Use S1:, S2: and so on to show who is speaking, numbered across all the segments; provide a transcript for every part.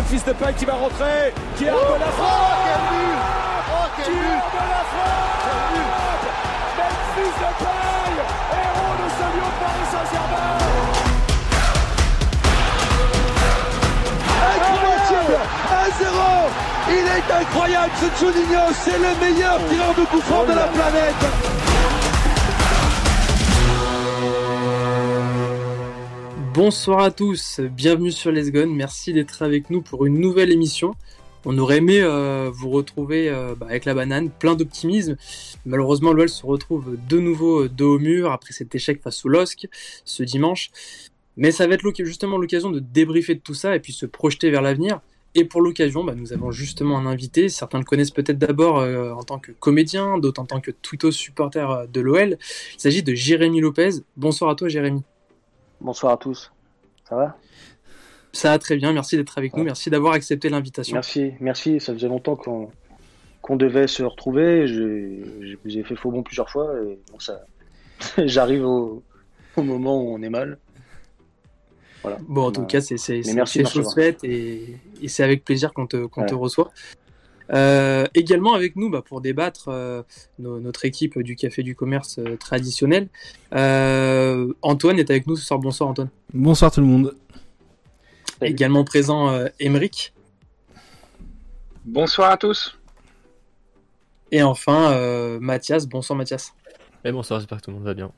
S1: Memphis Depay qui va rentrer, qui a oh, la frappe
S2: oh, quel but Oh, quel but
S1: de la frappe Memphis Depay, héros de ce lieu de Paris Saint-Germain.
S2: Incroyable 1-0 Il est incroyable ce Juninho, c'est le meilleur tireur de coup franc de la planète
S3: Bonsoir à tous, bienvenue sur Les Guns, merci d'être avec nous pour une nouvelle émission. On aurait aimé euh, vous retrouver euh, bah, avec la banane, plein d'optimisme. Malheureusement, l'OL se retrouve de nouveau dos au mur après cet échec face au LOSC ce dimanche. Mais ça va être justement l'occasion de débriefer de tout ça et puis se projeter vers l'avenir. Et pour l'occasion, bah, nous avons justement un invité. Certains le connaissent peut-être d'abord euh, en tant que comédien, d'autres en tant que twittos supporter de l'OL. Il s'agit de Jérémy Lopez. Bonsoir à toi, Jérémy.
S4: Bonsoir à tous. Ça va?
S3: Ça va très bien. Merci d'être avec nous. Merci d'avoir accepté l'invitation.
S4: Merci, merci. Ça faisait longtemps qu'on devait se retrouver. Je vous ai fait faux bon plusieurs fois et ça, j'arrive au, moment où on est mal.
S3: Voilà. Bon, en tout cas, c'est chose faite et, et c'est avec plaisir qu'on te, te reçoit. Euh, également avec nous bah, pour débattre euh, notre équipe du Café du Commerce euh, traditionnel. Antoine est avec nous ce soir. Bonsoir Antoine.
S5: Bonsoir tout le monde.
S3: Également présent Émeric.
S6: Bonsoir à tous.
S3: Et enfin Mathias. Bonsoir Mathias.
S7: Et bonsoir, j'espère que tout le monde va bien.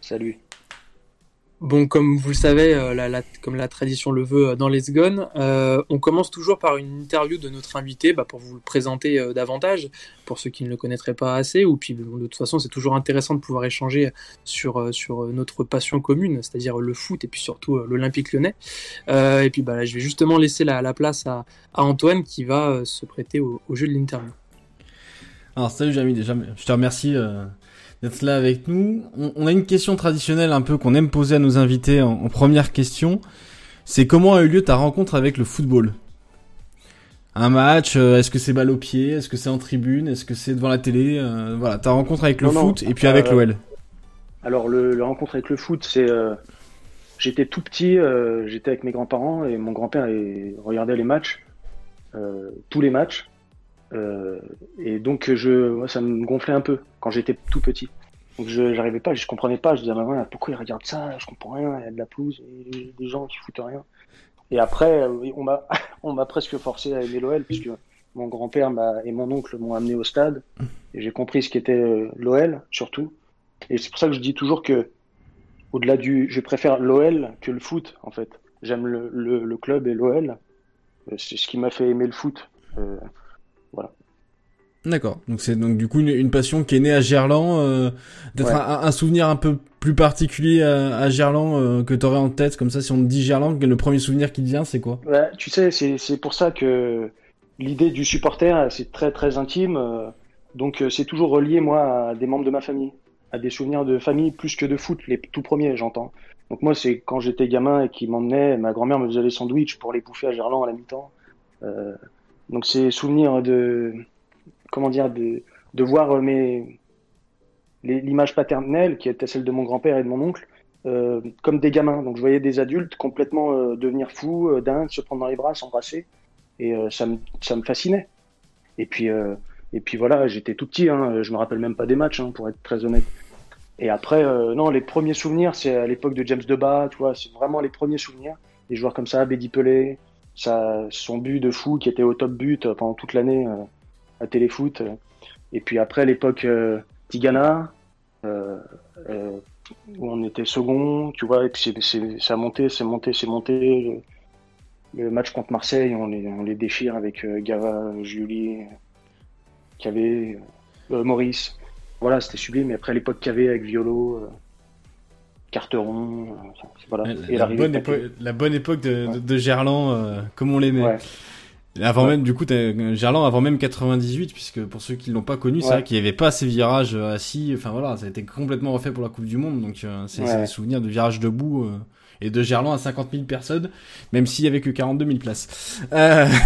S4: Salut.
S3: Bon, comme vous le savez, euh, comme la tradition le veut euh, dans les Gone, euh, on commence toujours par une interview de notre invité bah, pour vous le présenter davantage, pour ceux qui ne le connaîtraient pas assez, ou puis de toute façon c'est toujours intéressant de pouvoir échanger sur, notre passion commune, c'est-à-dire le foot et puis surtout l'Olympique lyonnais. et puis bah, je vais justement laisser la, place à, Antoine qui va se prêter au, au jeu de l'interview.
S5: Alors salut Jamie, déjà je te remercie d'être là avec nous. On, a une question traditionnelle un peu qu'on aime poser à nos invités en, première question. C'est comment a eu lieu ta rencontre avec le football? Un match, euh, est-ce que c'est balle au pied? Est-ce que c'est en tribune? Est-ce que c'est devant la télé? Euh, Voilà, ta rencontre avec le foot et puis avec euh, l'OL.
S4: Alors, le, rencontre avec le foot, c'est... J'étais tout petit, j'étais avec mes grands-parents et mon grand-père regardait les matchs, tous les matchs. Euh, et donc, je, ça me gonflait un peu quand j'étais tout petit. Donc, je n'arrivais pas, je comprenais pas. Je disais à pourquoi il regarde ça? Je comprends rien, il y a de la pelouse, et des gens qui foutent rien. Et après, euh, on m'a, on m'a presque forcé à aimer l'OL, puisque mon grand-père et mon oncle m'ont amené au stade, et j'ai compris ce qu'était euh, l'OL, surtout. Et c'est pour ça que je dis toujours que, au-delà du, je préfère l'OL que le foot, en fait. J'aime le, club et l'OL. C'est ce qui m'a fait aimer le foot.
S5: D'accord. Donc c'est donc du coup une, passion qui est née à Gerland, euh, d'être un, souvenir un peu plus particulier à, à Gerland euh, que t'aurais en tête comme ça. Si on te dit Gerland, le premier souvenir qui te vient, c'est quoi?
S4: Ouais, Tu sais, c'est pour ça que l'idée du supporter, c'est très très intime. Euh, donc euh, c'est toujours relié moi à des membres de ma famille, à des souvenirs de famille plus que de foot, les tout premiers, j'entends. Donc moi c'est quand j'étais gamin et qui m'emmenait, ma grand-mère me faisait des sandwichs pour les bouffer à Gerland à la mi-temps. donc c'est souvenirs de comment dire, de, de voir euh, l'image paternelle, qui était celle de mon grand-père et de mon oncle, euh, comme des gamins. Donc je voyais des adultes complètement euh, devenir fous, dingues, se prendre dans les bras, s'embrasser. Et ça, me, ça me fascinait. Et puis, et puis voilà, j'étais tout petit, hein, je me rappelle même pas des matchs, hein, pour être très honnête. Et après, non, les premiers souvenirs, c'est à l'époque de James Debat, tu vois, c'est vraiment les premiers souvenirs. Des joueurs comme ça, Bédi Pelé, son but de fou qui était au top but pendant toute l'année à Téléfoot. Et puis après l'époque euh, Tigana, euh, euh, où on était second, tu vois, et puis c'est, ça a monté, c'est monté, c'est monté. Le, match contre Marseille, on les, on les déchire avec Gava, Julie, Cavé, Maurice. Voilà, c'était sublime. Mais après l'époque Cavé avec Violo, Carteron,
S5: voilà. La, bonne, la, bonne époque de, de, Gerland, comme on l'aimait. Avant même, du coup, Gerland avant même 98, puisque pour ceux qui l'ont pas connu, c'est vrai qu'il n'y avait pas ces virages euh, assis. Enfin voilà, ça a été complètement refait pour la Coupe du Monde, donc euh, c'est des souvenirs de virages debout euh, et de Gerland à 50 000 personnes, même s'il y avait que 42 000 places. Euh...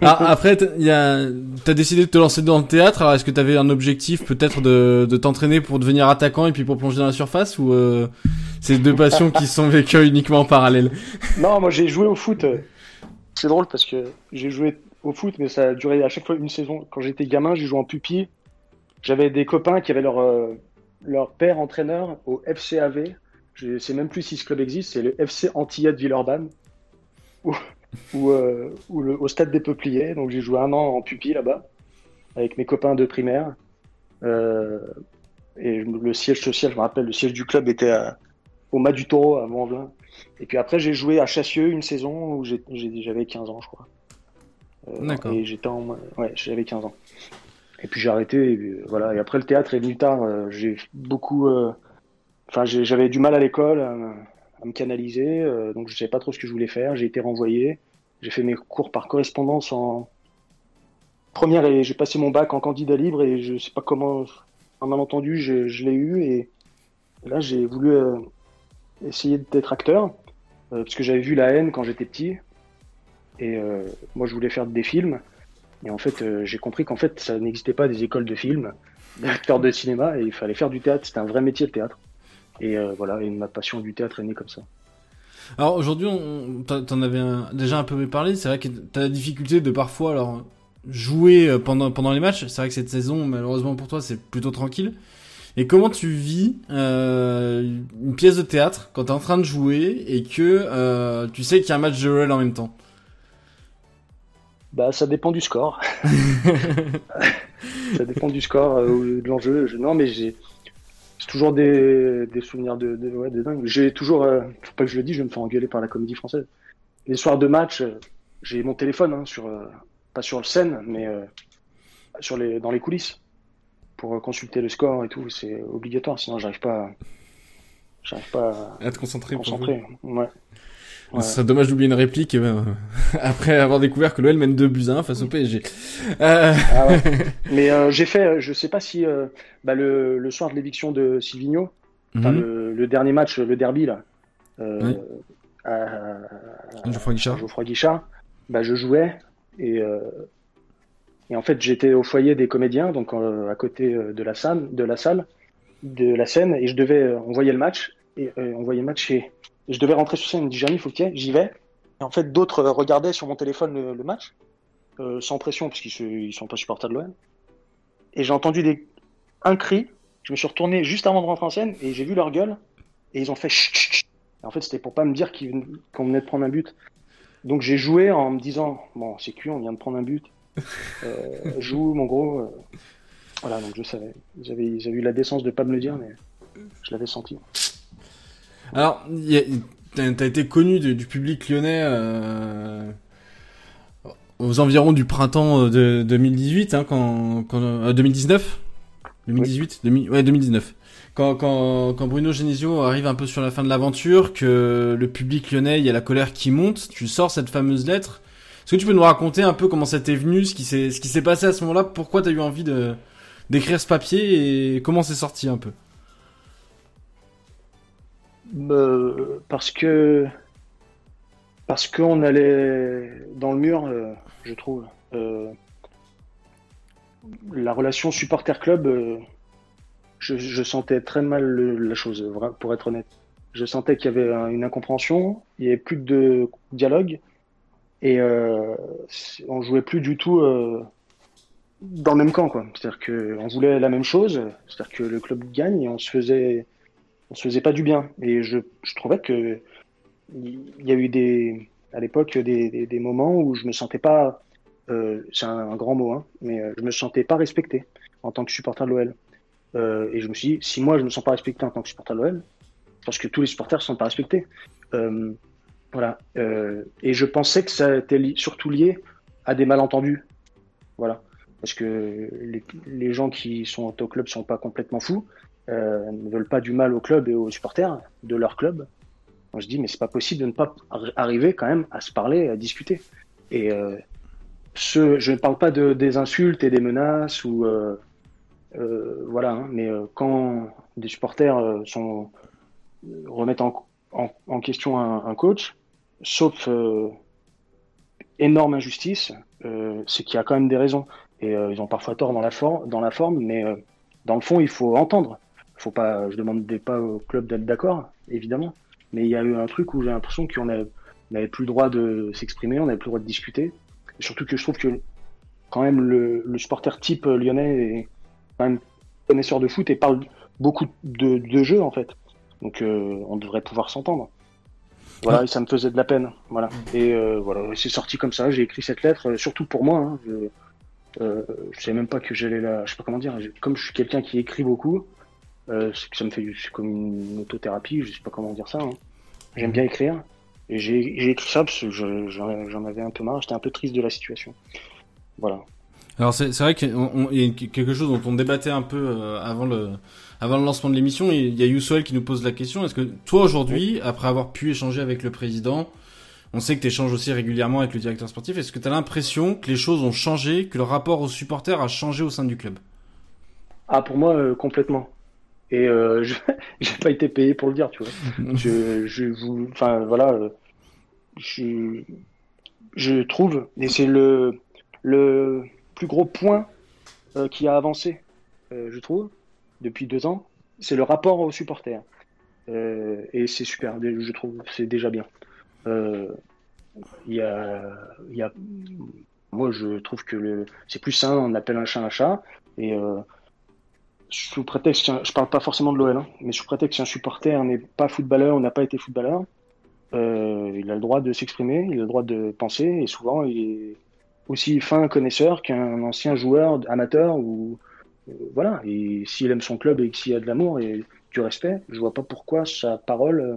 S5: Ah, après, t'as décidé de te lancer dans le théâtre. Alors est-ce que t'avais un objectif peut-être de, de t'entraîner pour devenir attaquant et puis pour plonger dans la surface ou c'est deux passions qui sont vécues uniquement en parallèle?
S4: Non, moi j'ai joué au foot c'est drôle parce que j'ai joué au foot, mais ça a duré à chaque fois une saison. Quand j'étais gamin, j'ai joué en pupille. J'avais des copains qui avaient leur, euh, leur père entraîneur au FCAV. Je sais même plus si ce club existe, c'est le FC Antillette Villeurbanne, ou, ou, euh, le, au stade des Peupliers. Donc j'ai joué un an en pupille là-bas, avec mes copains de primaire. Euh, et le siège social, je me rappelle, le siège du club était au Mas du Taureau à Mont-Velin. Et puis après, j'ai joué à Chassieux une saison où j'avais 15 ans, je crois.
S5: Euh, D'accord.
S4: Et j'étais en... Ouais, j'avais 15 ans. Et puis j'ai arrêté, et, voilà. Et après, le théâtre est venu tard. Euh, j'ai beaucoup... Euh, enfin, j'avais du mal à l'école à, me canaliser, donc je savais pas trop ce que je voulais faire. J'ai été renvoyé. J'ai fait mes cours par correspondance en première et j'ai passé mon bac en candidat libre et je sais pas comment, un malentendu, je, je l'ai eu et là j'ai voulu essayer d'être acteur, euh, parce que j'avais vu La haine quand j'étais petit, et euh, moi je voulais faire des films, et en fait euh, j'ai compris qu'en fait ça n'existait pas des écoles de films, d'acteurs de cinéma, et il fallait faire du théâtre, c'était un vrai métier le théâtre. Et voilà, et ma passion du théâtre est née comme ça.
S5: Alors aujourd'hui, t'en avais déjà un peu parlé. C'est vrai que t'as la difficulté de parfois alors jouer pendant pendant les matchs. C'est vrai que cette saison, malheureusement pour toi, c'est plutôt tranquille. Et comment tu vis euh, une pièce de théâtre quand t'es en train de jouer et que euh, tu sais qu'il y a un match de LoL en même temps?
S4: Bah ça dépend du score. ça dépend du score euh, ou de l'enjeu. Non mais j'ai toujours des, des, souvenirs de, de, ouais, de dingue. J'ai toujours, euh, faut pas que je le dise, je vais me faire engueuler par la comédie française. Les soirs de match, j'ai mon téléphone hein, sur, pas sur le scène, mais sur les, dans les coulisses pour consulter le score et tout, c'est obligatoire, sinon j'arrive pas, j'arrive pas
S5: à, te concentrer.
S4: concentrer. Ouais.
S5: Ouais. C'est dommage d'oublier une réplique euh, après avoir découvert que l'OL mène 2 buts à 1 face au PSG.
S4: Euh... Ah ouais. Mais euh, j'ai fait, je sais pas si euh, bah, le, le, soir de l'éviction de Silvino, mm -hmm. le, le, dernier match, le derby là,
S5: oui.
S4: à,
S5: Geoffroy Guichard,
S4: Geoffroy Guichard bah, je jouais et et en fait, j'étais au foyer des comédiens, donc euh, à côté euh, de la salle, de la scène, et je devais, euh, on voyait le match, et on voyait le match, et, je devais rentrer sur scène. Il me dit Jérémy, faut que j'y vais. Et en fait, d'autres regardaient sur mon téléphone le, match, sans pression, parce qu'ils ne sont pas supporters de l'OM. Et j'ai entendu un cri. Je me suis retourné juste avant de rentrer en scène, et j'ai vu leur gueule, et ils ont fait chut, chut. En fait, c'était pour pas me dire qu'on venait de prendre un but. Donc j'ai joué en me disant bon, c'est cuit, on vient de prendre un but euh, joue, mon gros. Euh, voilà, donc je savais. J'avais, eu la décence de pas me le dire, mais je l'avais senti.
S5: Alors, t'as été connu du, public lyonnais euh, aux environs du printemps de 2018, hein, quand, quand 2019 2018 Ouais, 2019. Quand, quand, quand, Bruno Genesio arrive un peu sur la fin de l'aventure, que le public lyonnais, il y a la colère qui monte, tu sors cette fameuse lettre. Est-ce que tu peux nous raconter un peu comment ça t'est venu, ce qui s'est, passé à ce moment-là, pourquoi t'as eu envie d'écrire ce papier et comment c'est sorti un peu?
S4: Euh, Parce que parce qu'on allait dans le mur, euh, je trouve. Euh, la relation supporter-club, je, je, sentais très mal la chose, pour être honnête. Je sentais qu'il y avait une incompréhension, il n'y avait plus de dialogue. Et euh, on jouait plus du tout euh, dans le même camp, quoi. C'est-à-dire qu'on voulait la même chose, c'est-à-dire que le club gagne et on se faisait, on se faisait pas du bien. Et je, trouvais que il y a eu des, à l'époque, des, moments où je me sentais pas, euh, c'est un, grand mot, hein, mais euh, je me sentais pas respecté en tant que supporter de l'OL. Et je me suis dit, si moi je me sens pas respecté en tant que supporter de l'OL, parce que tous les supporters ne sont pas respectés. Voilà. Euh, et je pensais que ça était surtout lié à des malentendus. Voilà. Parce que les, gens qui sont au club sont pas complètement fous, euh, ne veulent pas du mal au club et aux supporters de leur club. Moi, je dis, mais c'est pas possible de ne pas arriver quand même à se parler, à discuter. Et euh, je ne parle pas de, des insultes et des menaces ou euh, voilà, hein, mais quand des supporters sont remettent en, question un, coach, sauf euh, énorme injustice, euh, c'est qu'il y a quand même des raisons. Et euh, ils ont parfois tort dans la, for dans la forme, mais dans le fond, il faut entendre. Faut pas, je demande pas au club d'être d'accord, évidemment. Mais il y a eu un truc où j'ai l'impression qu'on n'avait plus le droit de s'exprimer, on n'avait plus le droit de discuter. Et surtout que je trouve que quand même le, le supporter type lyonnais est quand même connaisseur de foot et parle beaucoup de jeux en fait. Donc on devrait pouvoir s'entendre. Voilà, et ça me faisait de la peine. Voilà. Et euh, voilà, c'est sorti comme ça. J'ai écrit cette lettre, euh, surtout pour moi. Hein. Je, euh, je sais même pas que j'allais la. Je sais pas comment dire. Comme je suis quelqu'un qui écrit beaucoup, euh, ça me fait comme une autothérapie. Je sais pas comment dire ça. Hein. J'aime bien écrire. Et j'ai écrit ça parce que j'en avais un peu marre. J'étais un peu triste de la situation. Voilà.
S5: Alors c'est vrai qu'il y a quelque chose dont on débattait un peu euh, avant le avant le lancement de l'émission. Il y a Youssoel qui nous pose la question est-ce que toi aujourd'hui, après avoir pu échanger avec le président, on sait que tu échanges aussi régulièrement avec le directeur sportif, est-ce que tu as l'impression que les choses ont changé, que le rapport aux supporters a changé au sein du club?
S4: Ah pour moi euh, complètement. Et euh, je j'ai pas été payé pour le dire, tu vois. je je vous enfin voilà euh, je je trouve et c'est le le plus gros point euh, qui a avancé, euh, je trouve, depuis deux ans, c'est le rapport aux supporters. Euh, et c'est super, je trouve, c'est déjà bien. Il y a, moi, je trouve que c'est plus sain, on appelle un chat un chat. Et sous prétexte, je parle pas forcément de l'OL, hein, mais sous prétexte qu'un supporter n'est pas footballeur, on n'a pas été footballeur, il a le droit de s'exprimer, il a le droit de penser, et souvent il est aussi fin connaisseur qu'un ancien joueur amateur ou euh, voilà. Et s'il aime son club et s'il a de l'amour et du respect, je vois pas pourquoi sa parole euh,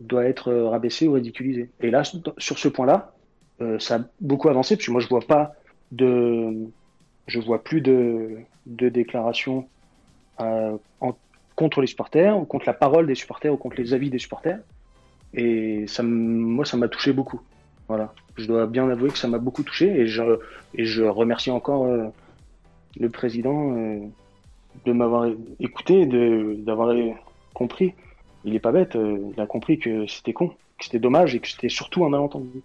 S4: doit être euh, rabaissée ou ridiculisée. Et là, sur ce point-là, ça a beaucoup avancé parce moi je vois pas de, je vois plus de, déclarations contre les supporters ou contre la parole des supporters ou contre les avis des supporters. Et ça, moi, ça m'a touché beaucoup. Voilà. Je dois bien avouer que ça m'a beaucoup touché et je, et je remercie encore euh, le président euh, de m'avoir écouté, d'avoir compris. Il est pas bête, euh, il a compris que c'était con, que c'était dommage et que c'était surtout un malentendu.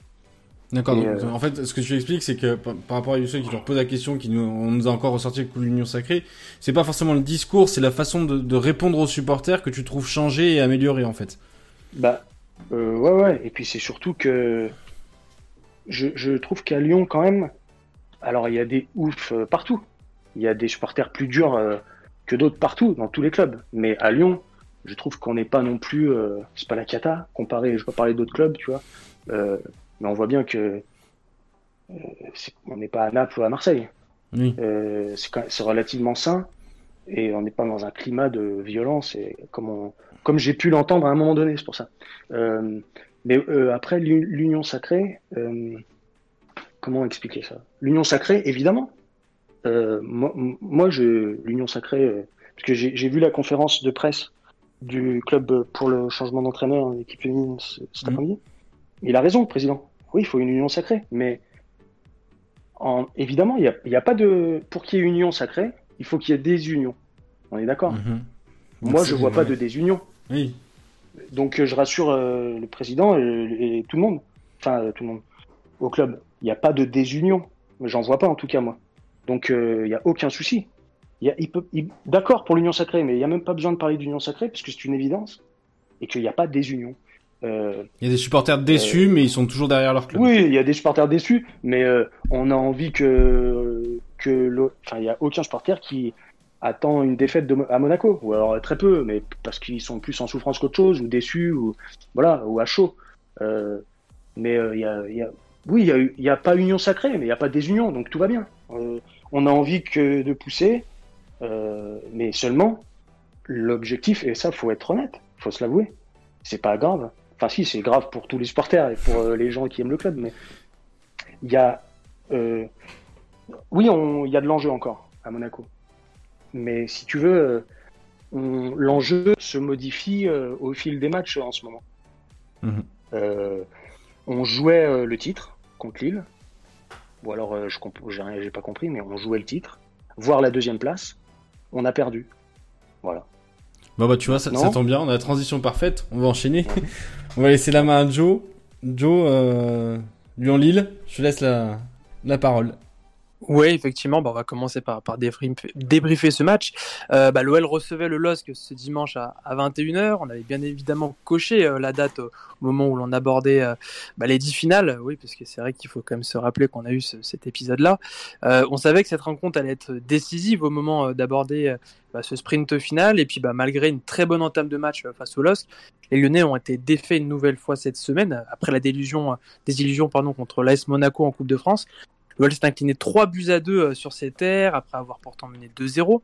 S5: D'accord. En fait, ce que tu expliques, c'est que par rapport à Youssef qui leur pose la question, qui nous, on nous a encore ressorti le coup de l'union sacrée, c'est pas forcément le discours, c'est la façon de, de, répondre aux supporters que tu trouves changer et améliorer en fait.
S4: Bah ouais ouais. Et puis c'est surtout que je, trouve qu'à Lyon, quand même, alors il y a des oufs euh, partout. Il y a des supporters plus durs euh, que d'autres partout, dans tous les clubs. Mais à Lyon, je trouve qu'on n'est pas non plus. Euh, c'est pas la cata, comparé, je vais pas parler d'autres clubs, tu vois. mais on voit bien que. on n'est pas à Naples ou à Marseille. c'est relativement sain et on n'est pas dans un climat de violence et comme, comme j'ai pu l'entendre à un moment donné, c'est pour ça. Mais euh, après, l'union sacrée, euh, comment expliquer ça? L'union sacrée, évidemment. Euh, moi, moi l'union sacrée, parce que j'ai vu la conférence de presse du club pour le changement d'entraîneur en équipe féminine cet mmh. après-midi. Il a raison, le président. Oui, il faut une union sacrée, mais en, évidemment, il n'y a, y a, pas de. Pour qu'il y ait union sacrée, il faut qu'il y ait des unions. On est d'accord? Mmh. Moi, je vois pas de désunion.
S5: Oui.
S4: Donc euh, je rassure euh, le président et, tout le monde, enfin euh, tout le monde, au club. Il n'y a pas de désunion, j'en vois pas en tout cas moi. Donc il n'y a aucun souci. Il, il peut, d'accord pour l'union sacrée, mais il n'y a même pas besoin de parler d'union sacrée parce que c'est une évidence et qu'il n'y a pas de désunion.
S5: il y a des supporters déçus, mais ils sont toujours derrière leur club.
S4: Oui, il y a des supporters déçus, mais on a envie que que, enfin, il n'y a aucun supporter qui attend une défaite à Monaco, ou alors très peu, mais parce qu'ils sont plus en souffrance qu'autre chose, ou déçus, ou voilà, ou à chaud. Euh, mais euh, y, a, oui, il n'y a, a, pas union sacrée, mais il n'y a pas désunion, donc tout va bien. Euh, on a envie que de pousser, mais seulement l'objectif, et ça, faut être honnête, faut se l'avouer, c'est pas grave. Enfin, si, c'est grave pour tous les supporters et pour les gens qui aiment le club, mais il y a, oui, il y a de l'enjeu encore à Monaco. Mais si tu veux, euh, l'enjeu se modifie euh, au fil des matchs en ce moment. Mhm. Euh, on jouait le titre contre Lille. Ou alors, je j'ai pas compris, mais on jouait le titre. Voir la deuxième place, on a perdu. Voilà.
S5: Bah bah tu vois, ça, tombe bien, on a la transition parfaite, on va enchaîner. on va laisser la main à Joe. Joe, euh, Lyon-Lille, je laisse la, la parole.
S3: Oui, effectivement, bah, on va commencer par, débriefer, ce match. Euh, bah, L'OL recevait le LOSC ce dimanche à, 21h. On avait bien évidemment coché euh, la date au, moment où l'on abordait euh, bah, les dix finales. Oui, parce que c'est vrai qu'il faut quand même se rappeler qu'on a eu cet épisode-là. on savait que cette rencontre allait être décisive au moment d'aborder bah, ce sprint final. Et puis, malgré une très bonne entame de match face au LOSC, les Lyonnais ont été défaits une nouvelle fois cette semaine, après la désillusion, désillusion pardon, contre l'AS Monaco en Coupe de France. Le s'est incliné 3 buts à 2 euh, sur ses terres après avoir pourtant mené 2-0.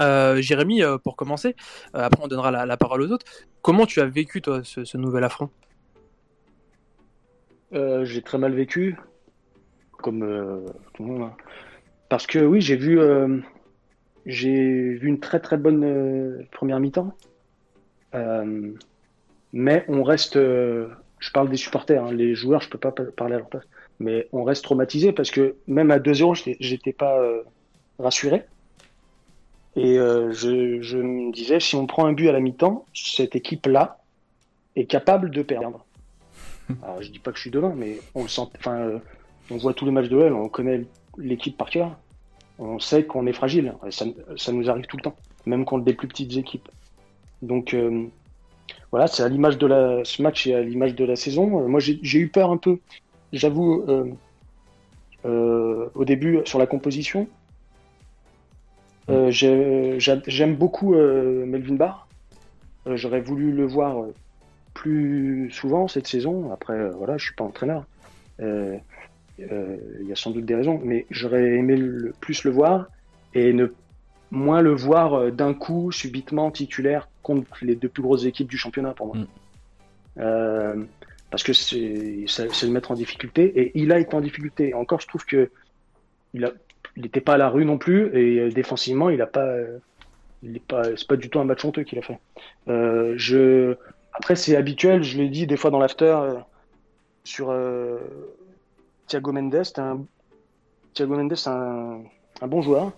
S3: Euh, Jérémy, euh, pour commencer, après on donnera la, parole aux autres. Comment tu as vécu toi ce, nouvel affront?
S4: J'ai très mal vécu, comme tout le monde. Hein. Parce que oui, j'ai vu, vu une très très bonne première mi-temps. mais on reste, je parle des supporters, hein. les joueurs, je peux pas parler à leur place mais on reste traumatisé parce que même à 2-0, j'étais pas euh, rassuré. Et euh, je, je, me disais, si on prend un but à la mi-temps, cette équipe-là est capable de perdre. Alors, je dis pas que je suis devant, mais on le sent. Enfin, euh, on voit tous les matchs de l'OL, on connaît l'équipe par cœur. On sait qu'on est fragile. Ça, ça, nous arrive tout le temps, même contre des plus petites équipes. Donc voilà, c'est à l'image de la, ce match et à l'image de la saison. Moi, j'ai eu peur un peu J'avoue, euh, euh, au début, sur la composition, euh, j'aime beaucoup Melvin Barr. J'aurais voulu le voir plus souvent cette saison. Après, voilà, je suis pas entraîneur. Il y a sans doute des raisons, mais j'aurais aimé le, plus le voir et ne moins le voir d'un coup subitement titulaire contre les deux plus grosses équipes du championnat pour moi. Mm parce que c'est le mettre en difficulté et il a été en difficulté. Encore, je trouve que il n'était pas à la rue non plus et euh, défensivement, il a est pas, c'est pas du tout un match honteux qu'il a fait. Euh, après, c'est habituel, je l'ai dit des fois dans l'after euh, sur Thiago Mendes. Thiago Mendes, c'est un, un, bon joueur.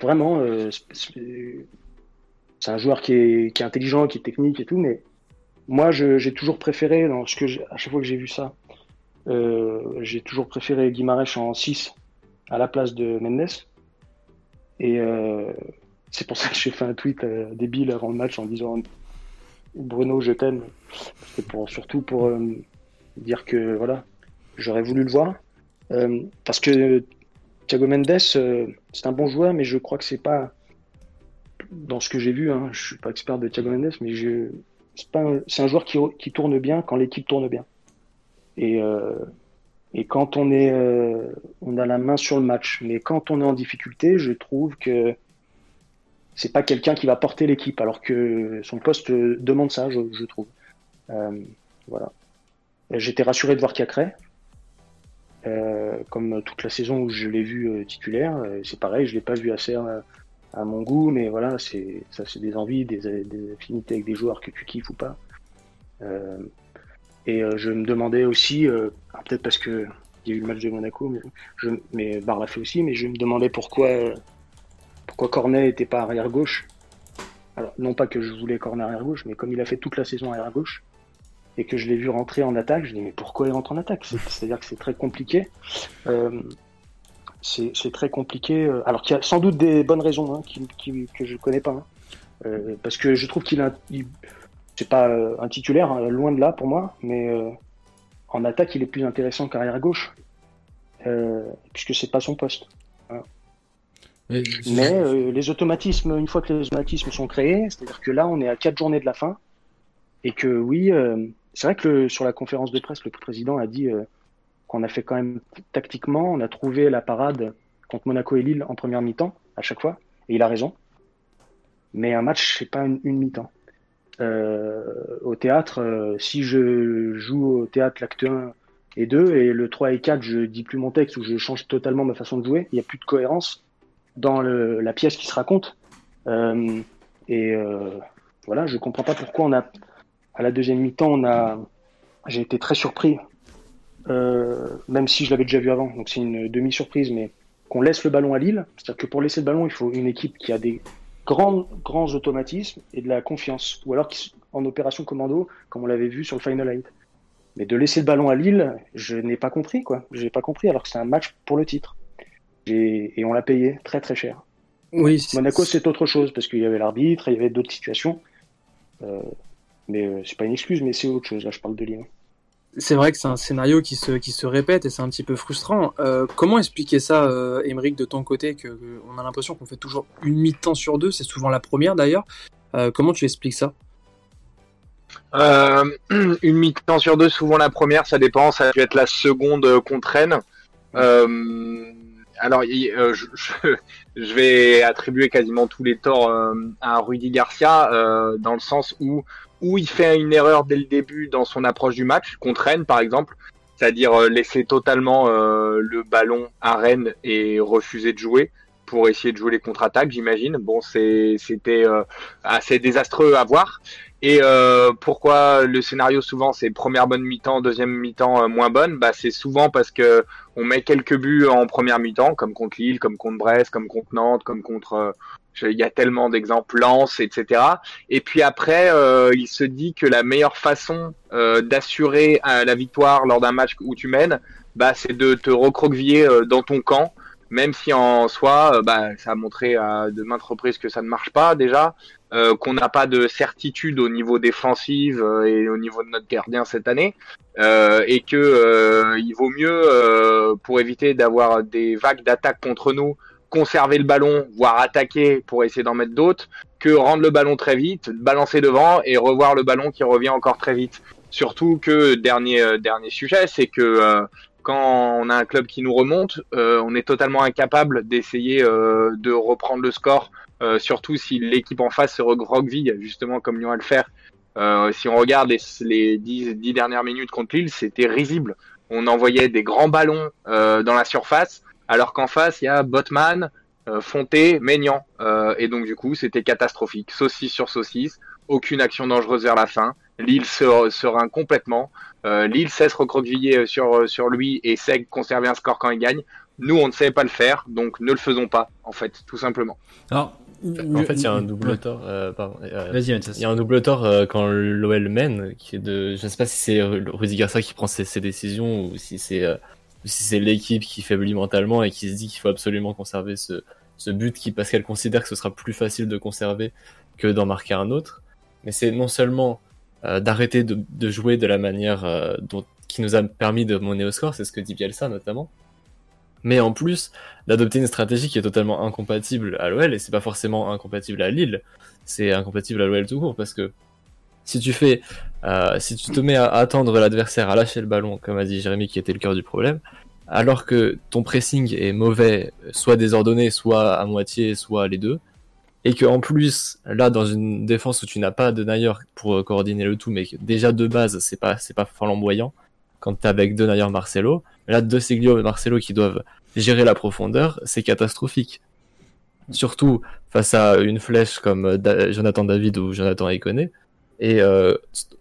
S4: vraiment, c'est un joueur qui est, qui est intelligent, qui est technique et tout, mais moi, j'ai toujours préféré, à chaque fois que j'ai vu ça, euh, j'ai toujours préféré Guimarães en 6 à la place de Mendes. Et euh, c'est pour ça que j'ai fait un tweet euh, débile avant le match en disant Bruno, je t'aime. C'était pour, surtout pour dire que voilà, j'aurais voulu le voir. parce que Thiago Mendes, c'est un bon joueur, mais je crois que c'est pas dans ce que j'ai vu. Hein, je suis pas expert de Thiago Mendes, mais je c'est un, joueur qui, tourne bien quand l'équipe tourne bien. Et, euh, quand on est, euh, a la main sur le match, mais quand on est en difficulté, je trouve que c'est pas quelqu'un qui va porter l'équipe, alors que son poste demande ça, je, trouve. Euh, voilà. J'étais rassuré de voir Cacré, comme toute la saison où je l'ai vu titulaire. c'est pareil, je l'ai pas vu assez à mon goût, mais voilà, c'est ça, c'est des envies, des, affinités avec des joueurs que tu kiffes ou pas. Euh, et euh, je me demandais aussi, euh, peut-être parce que il y a eu le match de Monaco, mais, je, mais Bar l'a fait aussi, mais je me demandais pourquoi pourquoi Cornet n'était pas arrière gauche. Alors non pas que je voulais Cornet arrière gauche, mais comme il a fait toute la saison arrière gauche et que je l'ai vu rentrer en attaque, je dis mais pourquoi il rentre en attaque? C'est-à-dire que c'est très compliqué c'est très compliqué. Euh, alors qu'il y a sans doute des bonnes raisons hein, que je ne connais pas. Hein. Euh, parce que je trouve qu'il a. C'est pas euh, un titulaire, hein, loin de là pour moi, mais en attaque, il est plus intéressant qu'arrière gauche, puisque c'est pas son poste. Mais, les automatismes, une fois que les automatismes sont créés, c'est-à-dire que là, on est à quatre journées de la fin, et que oui, c'est vrai que sur la conférence de presse, le président a dit qu'on a fait quand même tactiquement. On a trouvé la parade contre Monaco et Lille en première mi-temps, à chaque fois, et il a raison. Mais un match, c'est pas une, mi-temps. Euh, au théâtre, euh, si je joue au théâtre l'acte 1 et 2, et le 3 et 4, je dis plus mon texte ou je change totalement ma façon de jouer, il n'y a plus de cohérence dans la pièce qui se raconte. Euh, et voilà, je comprends pas pourquoi on a, à la deuxième mi-temps, on a, j'ai été très surpris euh, même si je l'avais déjà vu avant, donc c'est une demi-surprise, mais qu'on laisse le ballon à Lille. C'est-à-dire que pour laisser le ballon, il faut une équipe qui a des grands, grands automatismes et de la confiance, ou alors en opération commando, comme on l'avait vu sur le Final 8. Mais de laisser le ballon à Lille, je n'ai pas compris, quoi. J'ai pas compris, alors que c'est un match pour le titre. Et, on l'a payé très très cher.
S3: Oui.
S4: Monaco, c'est autre chose, parce qu'il y avait l'arbitre, il y avait d'autres situations. Euh, mais euh, c'est pas une excuse, mais c'est autre chose. Là, je parle de Lille.
S3: C'est vrai que c'est un scénario qui se, qui se répète et c'est un petit peu frustrant. Euh, comment expliquer ça, euh, de ton côté, que, on a l'impression qu'on fait toujours une mi-temps sur deux, c'est souvent la première d'ailleurs. Euh, comment tu expliques ça?
S6: Euh, Une mi-temps sur deux, souvent la première, ça dépend, ça peut être la seconde qu'on traîne. Alors, je, je, vais attribuer quasiment tous les torts à Rudy Garcia, dans le sens où où il fait une erreur dès le début dans son approche du match, contre Rennes par exemple, c'est-à-dire euh, laisser totalement euh, le ballon à Rennes et refuser de jouer pour essayer de jouer les contre-attaques, j'imagine. Bon, c'était euh, assez désastreux à voir. Et pourquoi le scénario souvent c'est première bonne mi-temps, deuxième mi-temps moins bonne? Bah c'est souvent parce que on met quelques buts en première mi-temps, comme contre Lille, comme contre Brest, comme contre Nantes, comme contre il y a tellement d'exemples, Lance, etc. Et puis après, euh, il se dit que la meilleure façon euh, d'assurer euh, la victoire lors d'un match où tu mènes, bah, c'est de te recroqueviller dans ton camp, même si en soi, bah, ça a montré à de maintes reprises que ça ne marche pas déjà, qu'on n'a pas de certitude au niveau défensif et au niveau de notre gardien cette année, et que il vaut mieux pour éviter d'avoir des vagues d'attaques contre nous conserver le ballon, voire attaquer pour essayer d'en mettre d'autres, que rendre le ballon très vite, balancer devant et revoir le ballon qui revient encore très vite. Surtout que dernier euh, dernier sujet, c'est que euh, quand on a un club qui nous remonte, euh, on est totalement incapable d'essayer de reprendre le score, surtout si l'équipe en face se recroqueville, justement comme Lyon a le faire. si on regarde les, les dix, dernières minutes contre Lille, c'était risible. On envoyait des grands ballons dans la surface alors qu'en face, il y a Botman, euh, Fonté, Maignan. Euh, et donc, du coup, c'était catastrophique. Saucisse sur saucisse, aucune action dangereuse vers la fin. Lille se, se complètement. Euh, Lille cesse recroqueviller sur, sur lui et sait conserver un score quand il gagne. Nous, on ne sait pas le faire, donc ne le faisons pas, en fait, tout simplement.
S7: Alors, en fait, il y a un double tort. Euh, Vas-y, Il y a un double tort quand l'OL mène, qui est de. Je ne sais pas si c'est Rudy Garcia qui prend ses, ses décisions ou si c'est si c'est l'équipe qui faiblit mentalement et qui se dit qu'il faut absolument conserver ce, ce but qui, parce qu'elle considère que ce sera plus facile de conserver que d'en marquer un autre. Mais c'est non seulement euh, d'arrêter de, de, jouer de la manière euh, dont, qui nous a permis de mener au score, c'est ce que dit Bielsa notamment, mais en plus d'adopter une stratégie qui est totalement incompatible à l'OL, et c'est pas forcément incompatible à Lille, c'est incompatible à l'OL tout court, parce que si tu fais, euh, si tu te mets à attendre l'adversaire à lâcher le ballon, comme a dit Jérémy, qui était le cœur du problème, alors que ton pressing est mauvais, soit désordonné, soit à moitié, soit les deux, et que en plus, là, dans une défense où tu n'as pas de Nayer pour coordonner le tout, mais que déjà de base, c'est pas, c'est pas flamboyant, quand t'es avec De Nayer, Marcelo, là, deux Seglio et Marcelo qui doivent gérer la profondeur, c'est catastrophique. Surtout face à une flèche comme Jonathan David ou Jonathan Iconé, et euh,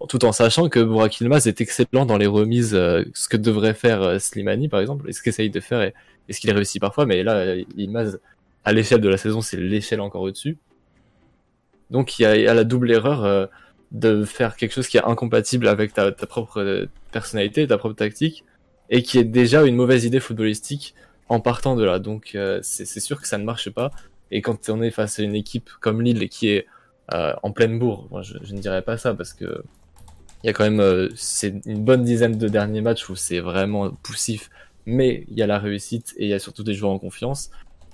S7: tout en sachant que Burak est excellent dans les remises, euh, ce que devrait faire euh, Slimani par exemple, et ce qu'il essaye de faire, et, ce qu'il réussit parfois, mais là, Ilmaz, à l'échelle de la saison, c'est l'échelle encore au-dessus. Donc il y, a, la double erreur de faire quelque chose qui est incompatible avec ta, ta propre personnalité, ta propre tactique, et qui est déjà une mauvaise idée footballistique en partant de là. Donc c'est sûr que ça ne marche pas, et quand on est face à une équipe comme Lille qui est euh, en pleine bourre. je, ne dirais pas ça parce que il y a quand même euh, c'est une bonne dizaine de derniers matchs où c'est vraiment poussif, mais il y a la réussite et il y a surtout des joueurs en confiance.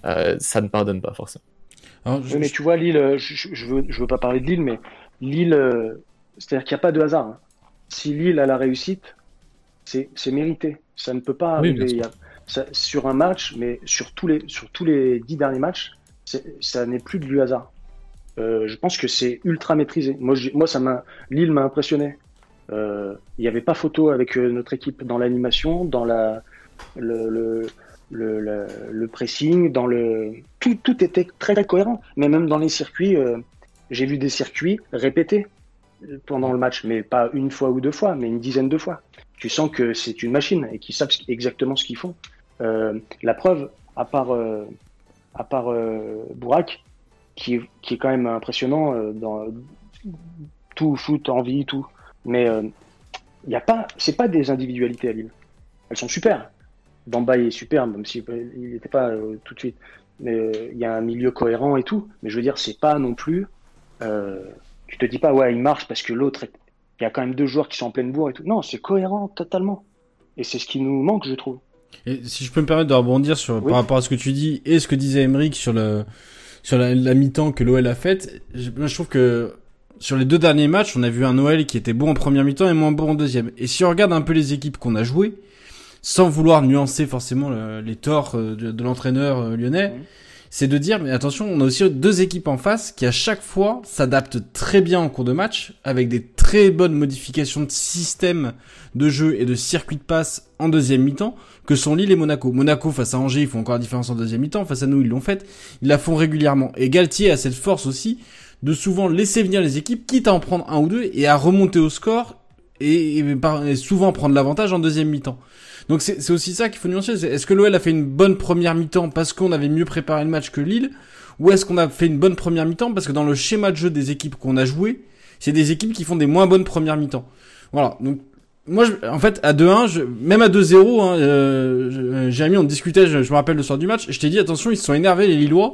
S7: Euh, ça ne pardonne pas forcément.
S4: mais tu vois Lille, je, veux je veux pas parler de Lille, mais Lille, c'est-à-dire qu'il n'y a pas de hasard. Hein. Si Lille a la réussite, c'est mérité. Ça ne peut pas arriver sur un match, mais sur tous les sur tous les dix derniers matchs, ça n'est plus du hasard. Euh, je pense que c'est ultra maîtrisé. Moi, moi ça m'a, Lille m'a impressionné. Euh, il n'y avait pas photo avec euh, notre équipe dans l'animation, dans la, le, le, le, pressing, dans le tout, tout était très, cohérent. Mais même dans les circuits, j'ai vu des circuits répétés pendant le match, mais pas une fois ou deux fois, mais une dizaine de fois. Tu sens que c'est une machine et qu'ils savent exactement ce qu'ils font. la preuve, à part, à part Bourak, qui, qui est quand même impressionnant euh, dans tout foot, envie, tout. Mais euh, Il y a pas, c'est pas des individualités à Lille. Elles sont super. Bamba est super, même s'il n'était pas euh, tout de suite. Mais euh, il y a un milieu cohérent et tout. Mais je veux dire, c'est pas non plus. Euh, tu te dis pas, ouais, il marche parce que l'autre. Il y a quand même deux joueurs qui sont en pleine bourre et tout. Non, c'est cohérent totalement. Et c'est ce qui nous manque, je trouve.
S5: Et si je peux me permettre de rebondir sur, par rapport à ce que tu dis et ce que disait Emeric sur le sur la, mi-temps que l'OL a faite, je, je trouve que sur les deux derniers matchs, on a vu un Noël qui était bon en première mi-temps et moins bon en deuxième. Et si on regarde un peu les équipes qu'on a jouées, sans vouloir nuancer forcément les torts euh, de, l'entraîneur euh, lyonnais, c'est de dire, mais attention, on a aussi deux équipes en face qui à chaque fois s'adaptent très bien en cours de match, avec des très bonnes modifications de système de jeu et de circuit de passe en deuxième mi-temps, que sont Lille et Monaco. Monaco face à Angers, ils font encore la différence en deuxième mi-temps, face à nous, ils l'ont fait, ils la font régulièrement. Et Galtier a cette force aussi de souvent laisser venir les équipes, quitte à en prendre un ou deux, et à remonter au score, et, et souvent prendre l'avantage en deuxième mi-temps. Donc c'est aussi ça qu'il faut nuancer. Est-ce que l'OL a fait une bonne première mi-temps parce qu'on avait mieux préparé le match que Lille Ou est-ce qu'on a fait une bonne première mi-temps parce que dans le schéma de jeu des équipes qu'on a joué, c'est des équipes qui font des moins bonnes premières mi-temps. Voilà. Donc moi, je, en fait, à 2-1, même à 2-0, hein, euh, Jérémy, on discutait, je, me rappelle le soir du match, je t'ai dit, attention, ils se sont énervés, les Lillois,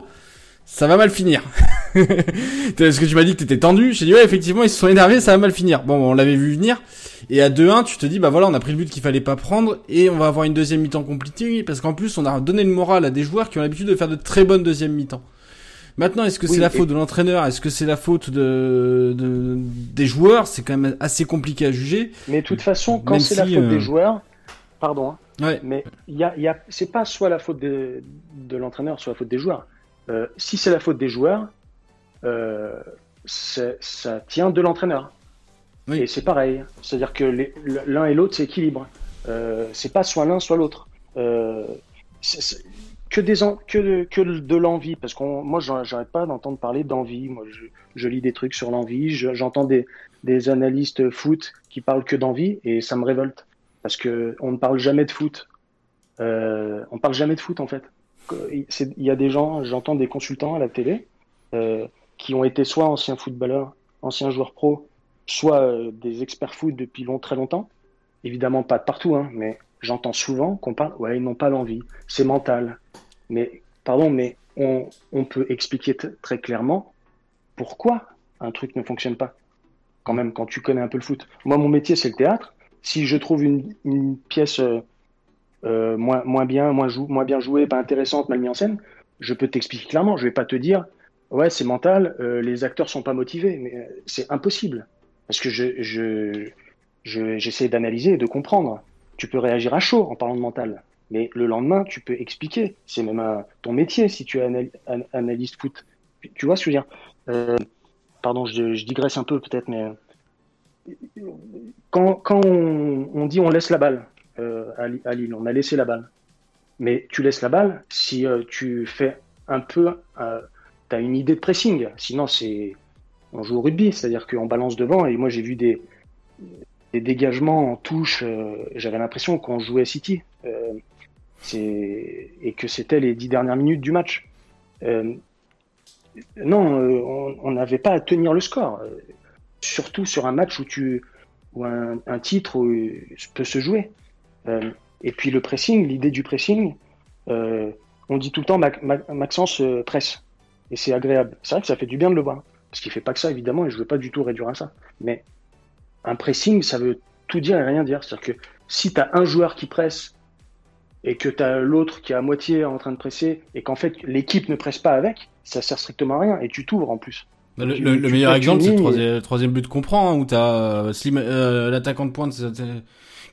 S5: ça va mal finir. Est-ce que tu m'as dit que t'étais tendu J'ai dit, ouais, effectivement, ils se sont énervés, ça va mal finir. Bon, on l'avait vu venir. Et à 2-1, tu te dis, bah voilà, on a pris le but qu'il fallait pas prendre et on va avoir une deuxième mi-temps compliquée parce qu'en plus, on a donné le moral à des joueurs qui ont l'habitude de faire de très bonnes deuxièmes mi-temps. Maintenant, est-ce que c'est la faute de l'entraîneur? Est-ce que c'est la faute de, des joueurs? C'est quand même assez compliqué à juger.
S4: Mais de toute façon, quand c'est la faute des euh, joueurs, pardon, hein, mais il y a, y a, c'est pas soit la faute de, de l'entraîneur, soit la faute des joueurs. Euh, si c'est la faute des joueurs, euh, ça tient de l'entraîneur. Et c'est pareil. C'est-à-dire que l'un et l'autre s'équilibrent. Euh, c'est pas soit l'un, soit l'autre. Euh, que, des que, de, que de l'envie, parce que moi, j'arrête pas d'entendre parler d'envie. Moi, je, lis des trucs sur l'envie, j'entends des, des analystes foot qui parlent que d'envie, et ça me révolte. Parce que on ne parle jamais de foot. On parle jamais de foot, en fait. Il y a des gens, j'entends des consultants à la télé, euh, qui ont été soit anciens footballeurs, anciens joueurs pro, soit euh, des experts foot depuis long, très longtemps. Évidemment, pas partout, hein, mais j'entends souvent qu'on parle, ouais, ils n'ont pas l'envie, c'est mental. Mais, pardon, mais on, on peut expliquer très clairement pourquoi un truc ne fonctionne pas. Quand même, quand tu connais un peu le foot. Moi, mon métier, c'est le théâtre. Si je trouve une, une pièce euh, euh moins, moins bien, moins, jou moins bien jouée, pas intéressante, mal mise en scène, je peux t'expliquer clairement. Je vais pas te dire, ouais, c'est mental, euh, les acteurs sont pas motivés. Mais c'est impossible. Parce que je, je, j'essaie d'analyser et de comprendre. Tu peux réagir à chaud en parlant de mental, mais le lendemain, tu peux expliquer. C'est même ton métier si tu es analyste foot. Tu vois ce que je veux dire? Euh, Pardon, je, digresse un peu peut-être, mais quand, quand on, dit on laisse la balle euh, à, Lille, on a laissé la balle. Mais tu laisses la balle si euh, tu fais un peu, tu as une idée de pressing. Sinon, c'est on joue au rugby, c'est-à-dire qu'on balance devant et moi j'ai vu des, dégagements en touche, euh, j'avais l'impression qu'on jouait City euh, et que c'était les dix dernières minutes du match. Euh, non, on n'avait pas à tenir le score, surtout sur un match où tu où un, titre peut se jouer. Et puis le pressing, l'idée du pressing, on dit tout le temps Maxence presse et c'est agréable. C'est vrai que ça fait du bien de le voir. Parce qu'il fait pas que ça, évidemment, et je veux pas du tout réduire à ça. Mais un pressing, ça veut tout dire et rien dire. C'est-à-dire que si tu as un joueur qui presse et que tu as l'autre qui est à moitié en train de presser et qu'en fait l'équipe ne presse pas avec, ça sert strictement à rien et tu t'ouvres en plus.
S5: Bah, le, meilleur exemple, c'est le troisième, but qu'on prend, hein, où tu as euh, euh, l'attaquant de pointe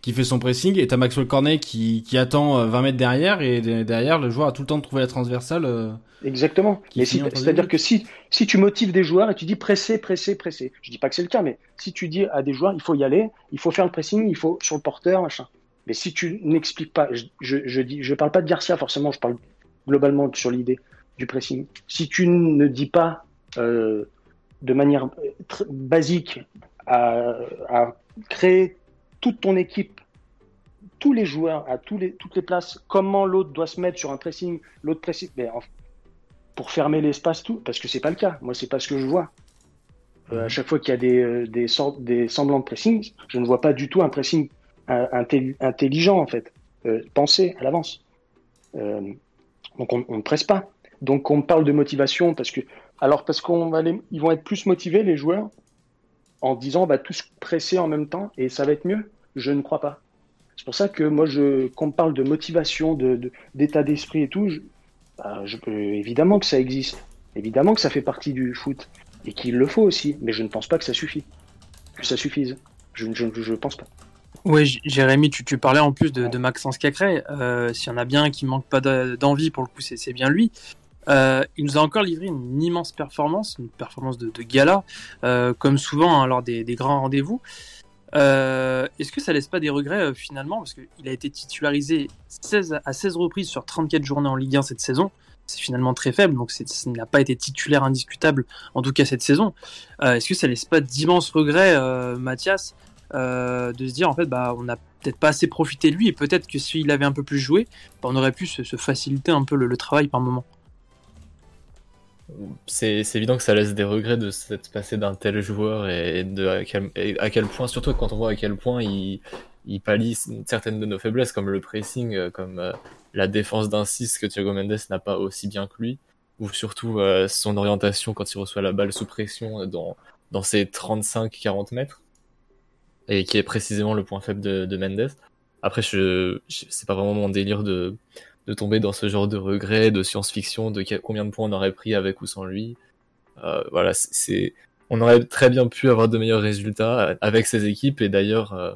S5: qui fait son pressing et t'as Maxwell Cornet qui, qui attend 20 euh, mètres derrière et derrière le joueur a tout le temps de trouver la transversale. Euh,
S4: Exactement. C'est-à-dire que si, si tu motives des joueurs et tu dis presser, presser, presser, je dis pas que c'est le cas, mais si tu dis à des joueurs il faut y aller, il faut faire le pressing, il faut sur le porteur, machin. Mais si tu n'expliques pas, je, je, je, dis, je parle pas de Garcia forcément, je parle globalement sur l'idée du pressing. Si tu ne dis pas euh, de manière basique à, à créer toute ton équipe, tous les joueurs, à tous les, toutes les places, comment l'autre doit se mettre sur un pressing, l'autre pressing, pour fermer l'espace, tout, parce que c'est pas le cas. Moi, c'est pas ce que je vois. à mhm. chaque fois qu'il y a des, des, sortes, des semblants de pressing, je ne vois pas du tout un pressing intelligent en fait, pensé à l'avance. donc on, on ne presse pas. Donc on parle de motivation parce que alors parce qu'on va ils vont être plus motivés les joueurs en disant on va tous presser en même temps et ça va être mieux. Je ne crois pas. C'est pour ça que moi je quand on parle de motivation, de d'état d'esprit et tout, je, bah, je, évidemment que ça existe, évidemment que ça fait partie du foot et qu'il le faut aussi, mais je ne pense pas que ça suffit, que ça suffise. Je ne pense pas.
S3: Oui, Jérémy, tu, tu, parlais en plus de, de Maxence Cacré. Euh, S'il y en a bien qui manque pas d'envie, pour le coup, c'est bien lui. Euh, il nous a encore livré une immense performance, une performance de, de gala, euh, comme souvent hein, lors des, des grands rendez-vous. Euh, Est-ce que ça laisse pas des regrets euh, finalement Parce qu'il a été titularisé 16, à 16 reprises sur 34 journées en Ligue 1 cette saison. C'est finalement très faible, donc il n'a pas été titulaire indiscutable, en tout cas cette saison. Euh, Est-ce que ça laisse pas d'immenses regrets, Mathias, de se dire en fait, bah, on n'a peut-être pas assez profité de lui, et peut-être que s'il avait un peu plus joué, bah, on aurait pu se, faciliter un peu le, le travail par moment?
S7: C'est évident que ça laisse des regrets de s'être passé d'un tel joueur et de à quel, point, surtout quand on voit à quel point il, il pallie certaines de nos faiblesses, comme le pressing, euh, comme euh, la défense d'un 6 que Thiago Mendes n'a pas aussi bien que lui, ou surtout euh, son orientation quand il reçoit la balle sous pression dans, dans ses 35-40 mètres, et qui est précisément le point faible de, de Mendes. Après, je, je c'est pas vraiment mon délire de de tomber dans ce genre de regret, de science-fiction, de combien de points on aurait pris avec ou sans lui. Euh, voilà, c'est, on aurait très bien pu avoir de meilleurs résultats avec ces équipes et d'ailleurs euh,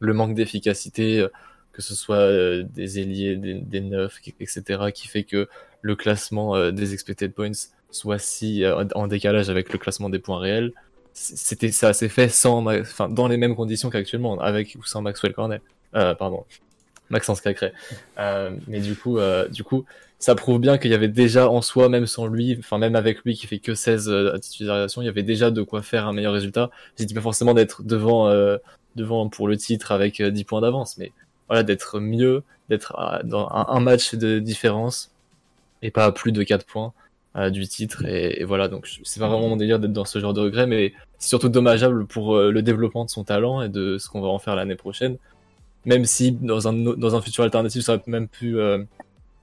S7: le manque d'efficacité, euh, que ce soit des ailiers, des, neufs, etc., qui fait que le classement des expected points soit si en décalage avec le classement des points réels. C'était ça s'est fait sans, enfin dans les mêmes conditions qu'actuellement, avec ou sans Maxwell Cornet. pardon, Maxence Cacré. Euh, mais du coup, euh, du coup, ça prouve bien qu'il y avait déjà en soi, même sans lui, enfin même avec lui qui fait que 16 euh, titularisations, il y avait déjà de quoi faire un meilleur résultat. Je dis pas forcément d'être devant, euh, devant pour le titre avec 10 euh, points d'avance, mais voilà, d'être mieux, d'être dans un, match de différence et pas à plus de 4 points du titre. Et, et voilà, donc c'est pas vraiment mon délire d'être dans ce genre de regret, mais c'est surtout dommageable pour le développement de son talent et de ce qu'on va en faire l'année prochaine même si dans un, dans un futur alternatif, ça aurait même pu euh,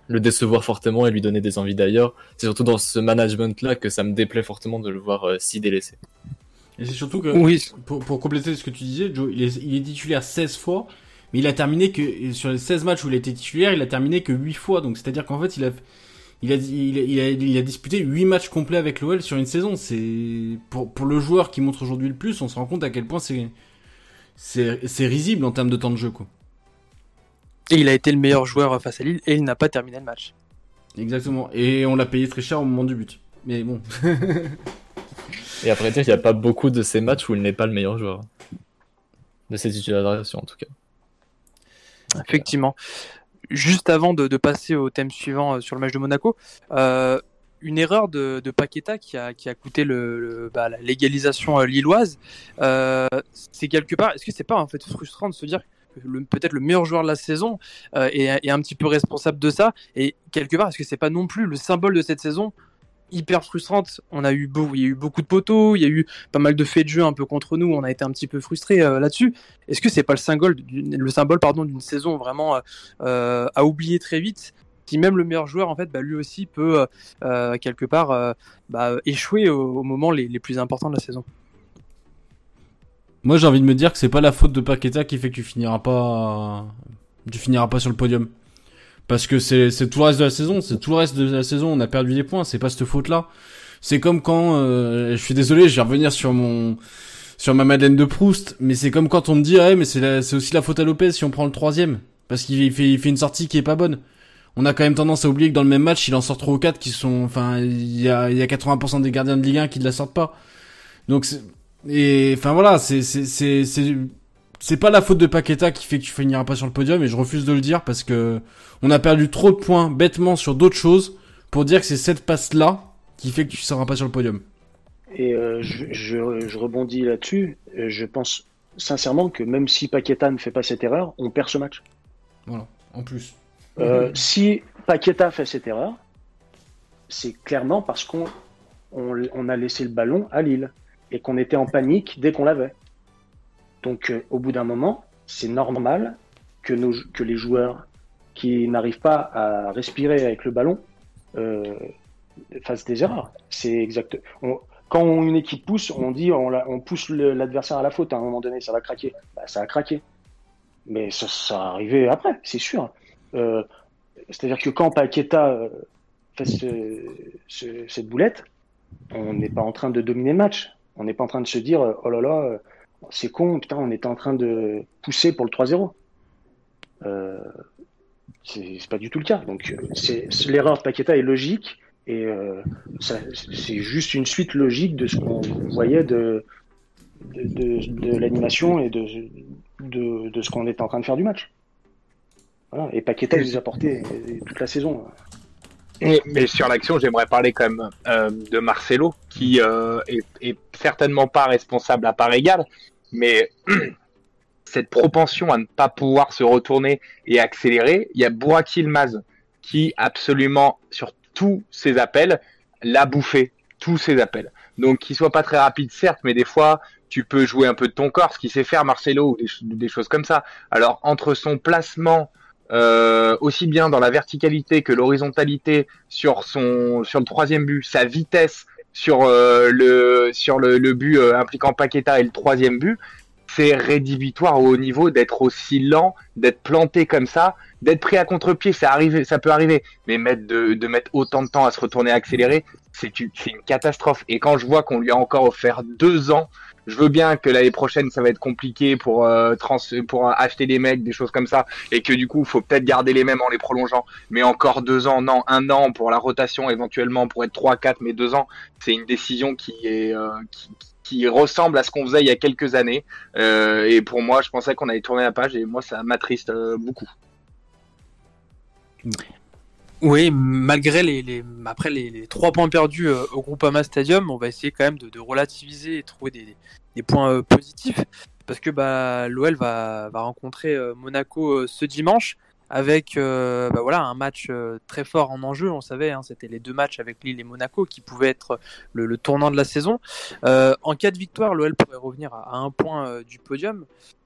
S7: le décevoir fortement et lui donner des envies d'ailleurs. C'est surtout dans ce management-là que ça me déplaît fortement de le voir euh, si délaissé.
S5: Et c'est surtout que, oui. pour, pour, compléter ce que tu disais, Joe, il est, il est, titulaire 16 fois, mais il a terminé que, sur les 16 matchs où il a été titulaire, il a terminé que 8 fois. Donc c'est-à-dire qu'en fait, il a, il a, il, a, il, a, disputé 8 matchs complets avec l'OL sur une saison. C'est, pour, pour le joueur qui montre aujourd'hui le plus, on se rend compte à quel point c'est, c'est risible en termes de temps de jeu. Quoi.
S3: Et il a été le meilleur joueur face à Lille et il n'a pas terminé le match.
S5: Exactement. Et on l'a payé très cher au moment du but. Mais bon.
S7: et après, il n'y a pas beaucoup de ces matchs où il n'est pas le meilleur joueur. De ces titularisations en tout cas.
S3: Effectivement. Juste avant de, passer au thème suivant euh, sur le match de Monaco, euh, une erreur de, Paqueta qui a, qui a coûté bah, la légalisation euh, lilloise. c'est quelque part, est-ce que c'est pas en fait frustrant de se dire peut-être le meilleur joueur de la saison euh, est, un petit peu responsable de ça? Et quelque part, est-ce que c'est pas non plus le symbole de cette saison hyper frustrante? On a eu beau, il y a eu beaucoup de poteaux, il y a eu pas mal de faits de jeu un peu contre nous. On a été un petit peu frustrés euh, là-dessus. Est-ce que c'est pas le symbole, le symbole pardon d'une saison vraiment euh, à oublier très vite? Si même le meilleur joueur en fait bah, lui aussi peut euh, quelque part euh, bah, échouer au, moment les, plus importants de la saison.
S5: Moi j'ai envie de me dire que c'est pas la faute de Paqueta qui fait que tu finiras pas tu finiras pas sur le podium. Parce que c'est tout le reste de la saison, c'est tout le reste de la saison, on a perdu des points, c'est pas cette faute là. C'est comme quand euh, je suis désolé, je vais revenir sur mon sur ma Madeleine de Proust, mais c'est comme quand on me dit ouais, mais c'est c'est aussi la faute à Lopez si on prend le troisième parce qu'il fait il fait une sortie qui est pas bonne on a quand même tendance à oublier que dans le même match, il en sort 3 ou 4 qui sont, enfin, il y a, il y a 80% des gardiens de Ligue 1 qui ne la sortent pas. Donc, et, enfin voilà, c'est, c'est, c'est, c'est, c'est pas la faute de Paqueta qui fait que tu finiras pas sur le podium et je refuse de le dire parce que on a perdu trop de points bêtement sur d'autres choses pour dire que c'est cette passe là qui fait que tu seras pas sur le podium.
S4: Et euh, je, je, je, rebondis là-dessus. Euh, je pense sincèrement que même si Paqueta ne fait pas cette erreur, on perd ce match.
S5: Voilà, en plus.
S4: Euh, si Paqueta fait cette erreur, c'est clairement parce qu'on on, a laissé le ballon à Lille. et qu'on était en panique dès qu'on l'avait. Donc, euh, au bout d'un moment, c'est normal que, nos, que les joueurs qui n'arrivent pas à respirer avec le ballon euh, fassent des erreurs. C'est exact. quand une équipe pousse, on dit on, on pousse l'adversaire à la faute. À un moment donné, ça va craquer. Bah, ça a craqué. Mais ça, ça va arriver après, c'est sûr. Euh, c'est-à-dire que quand Paqueta euh, fait cette boulette, on n'est pas en train de dominer le match. On n'est pas en train de se dire oh là là, c'est con, putain, on était en train de pousser pour le 3-0. Euh, c'est pas du tout le cas. Donc l'erreur de Paqueta est logique et euh, c'est juste une suite logique de ce qu'on voyait de, l'animation et de, de, ce qu'on était en train de faire du match. Et Paqueta, il nous a porté toute la saison.
S6: mais sur l'action, j'aimerais parler quand même euh, de Marcelo, qui euh, est, certainement pas responsable à part égale, mais cette propension à ne pas pouvoir se retourner et accélérer, il y a Bouraki Maz qui absolument sur tous ses appels l'a bouffé, tous ses appels. Donc qu'il soit pas très rapide certes, mais des fois tu peux jouer un peu de ton corps, ce qu'il sait faire Marcelo, des, des choses comme ça. Alors entre son placement euh, aussi bien dans la verticalité que l'horizontalité sur son sur le troisième but, sa vitesse sur euh, le sur le, but euh, impliquant Paqueta et le troisième but, c'est rédhibitoire au haut niveau d'être aussi lent, d'être planté comme ça, d'être pris à contre-pied, ça arrive, ça peut arriver, mais mettre de, de mettre autant de temps à se retourner, accélérer, c'est une, une catastrophe. Et quand je vois qu'on lui a encore offert deux ans, je veux bien que l'année prochaine ça va être compliqué pour euh, trans, pour acheter des mecs, des choses comme ça, et que du coup faut peut-être garder les mêmes en les prolongeant. Mais encore deux ans, non, un an pour la rotation éventuellement pour être trois, quatre, mais deux ans, c'est une décision qui est euh, qui ressemble à ce qu'on faisait il y a quelques années. Euh, et pour moi, je pensais qu'on allait tourner la page et moi, ça m'attriste euh, beaucoup.
S3: Oui, malgré les, après les, trois points perdus euh, au Groupama Stadium, on va essayer quand même de, relativiser et trouver des, points positifs parce que bah, l'OL va rencontrer Monaco ce dimanche avec euh, bah voilà un match euh, très fort en enjeu. On savait, hein, c'était les deux matchs avec Lille et Monaco qui pouvaient être le, tournant de la saison. Euh, en cas de victoire, l'OL pourrait revenir à, un point du podium.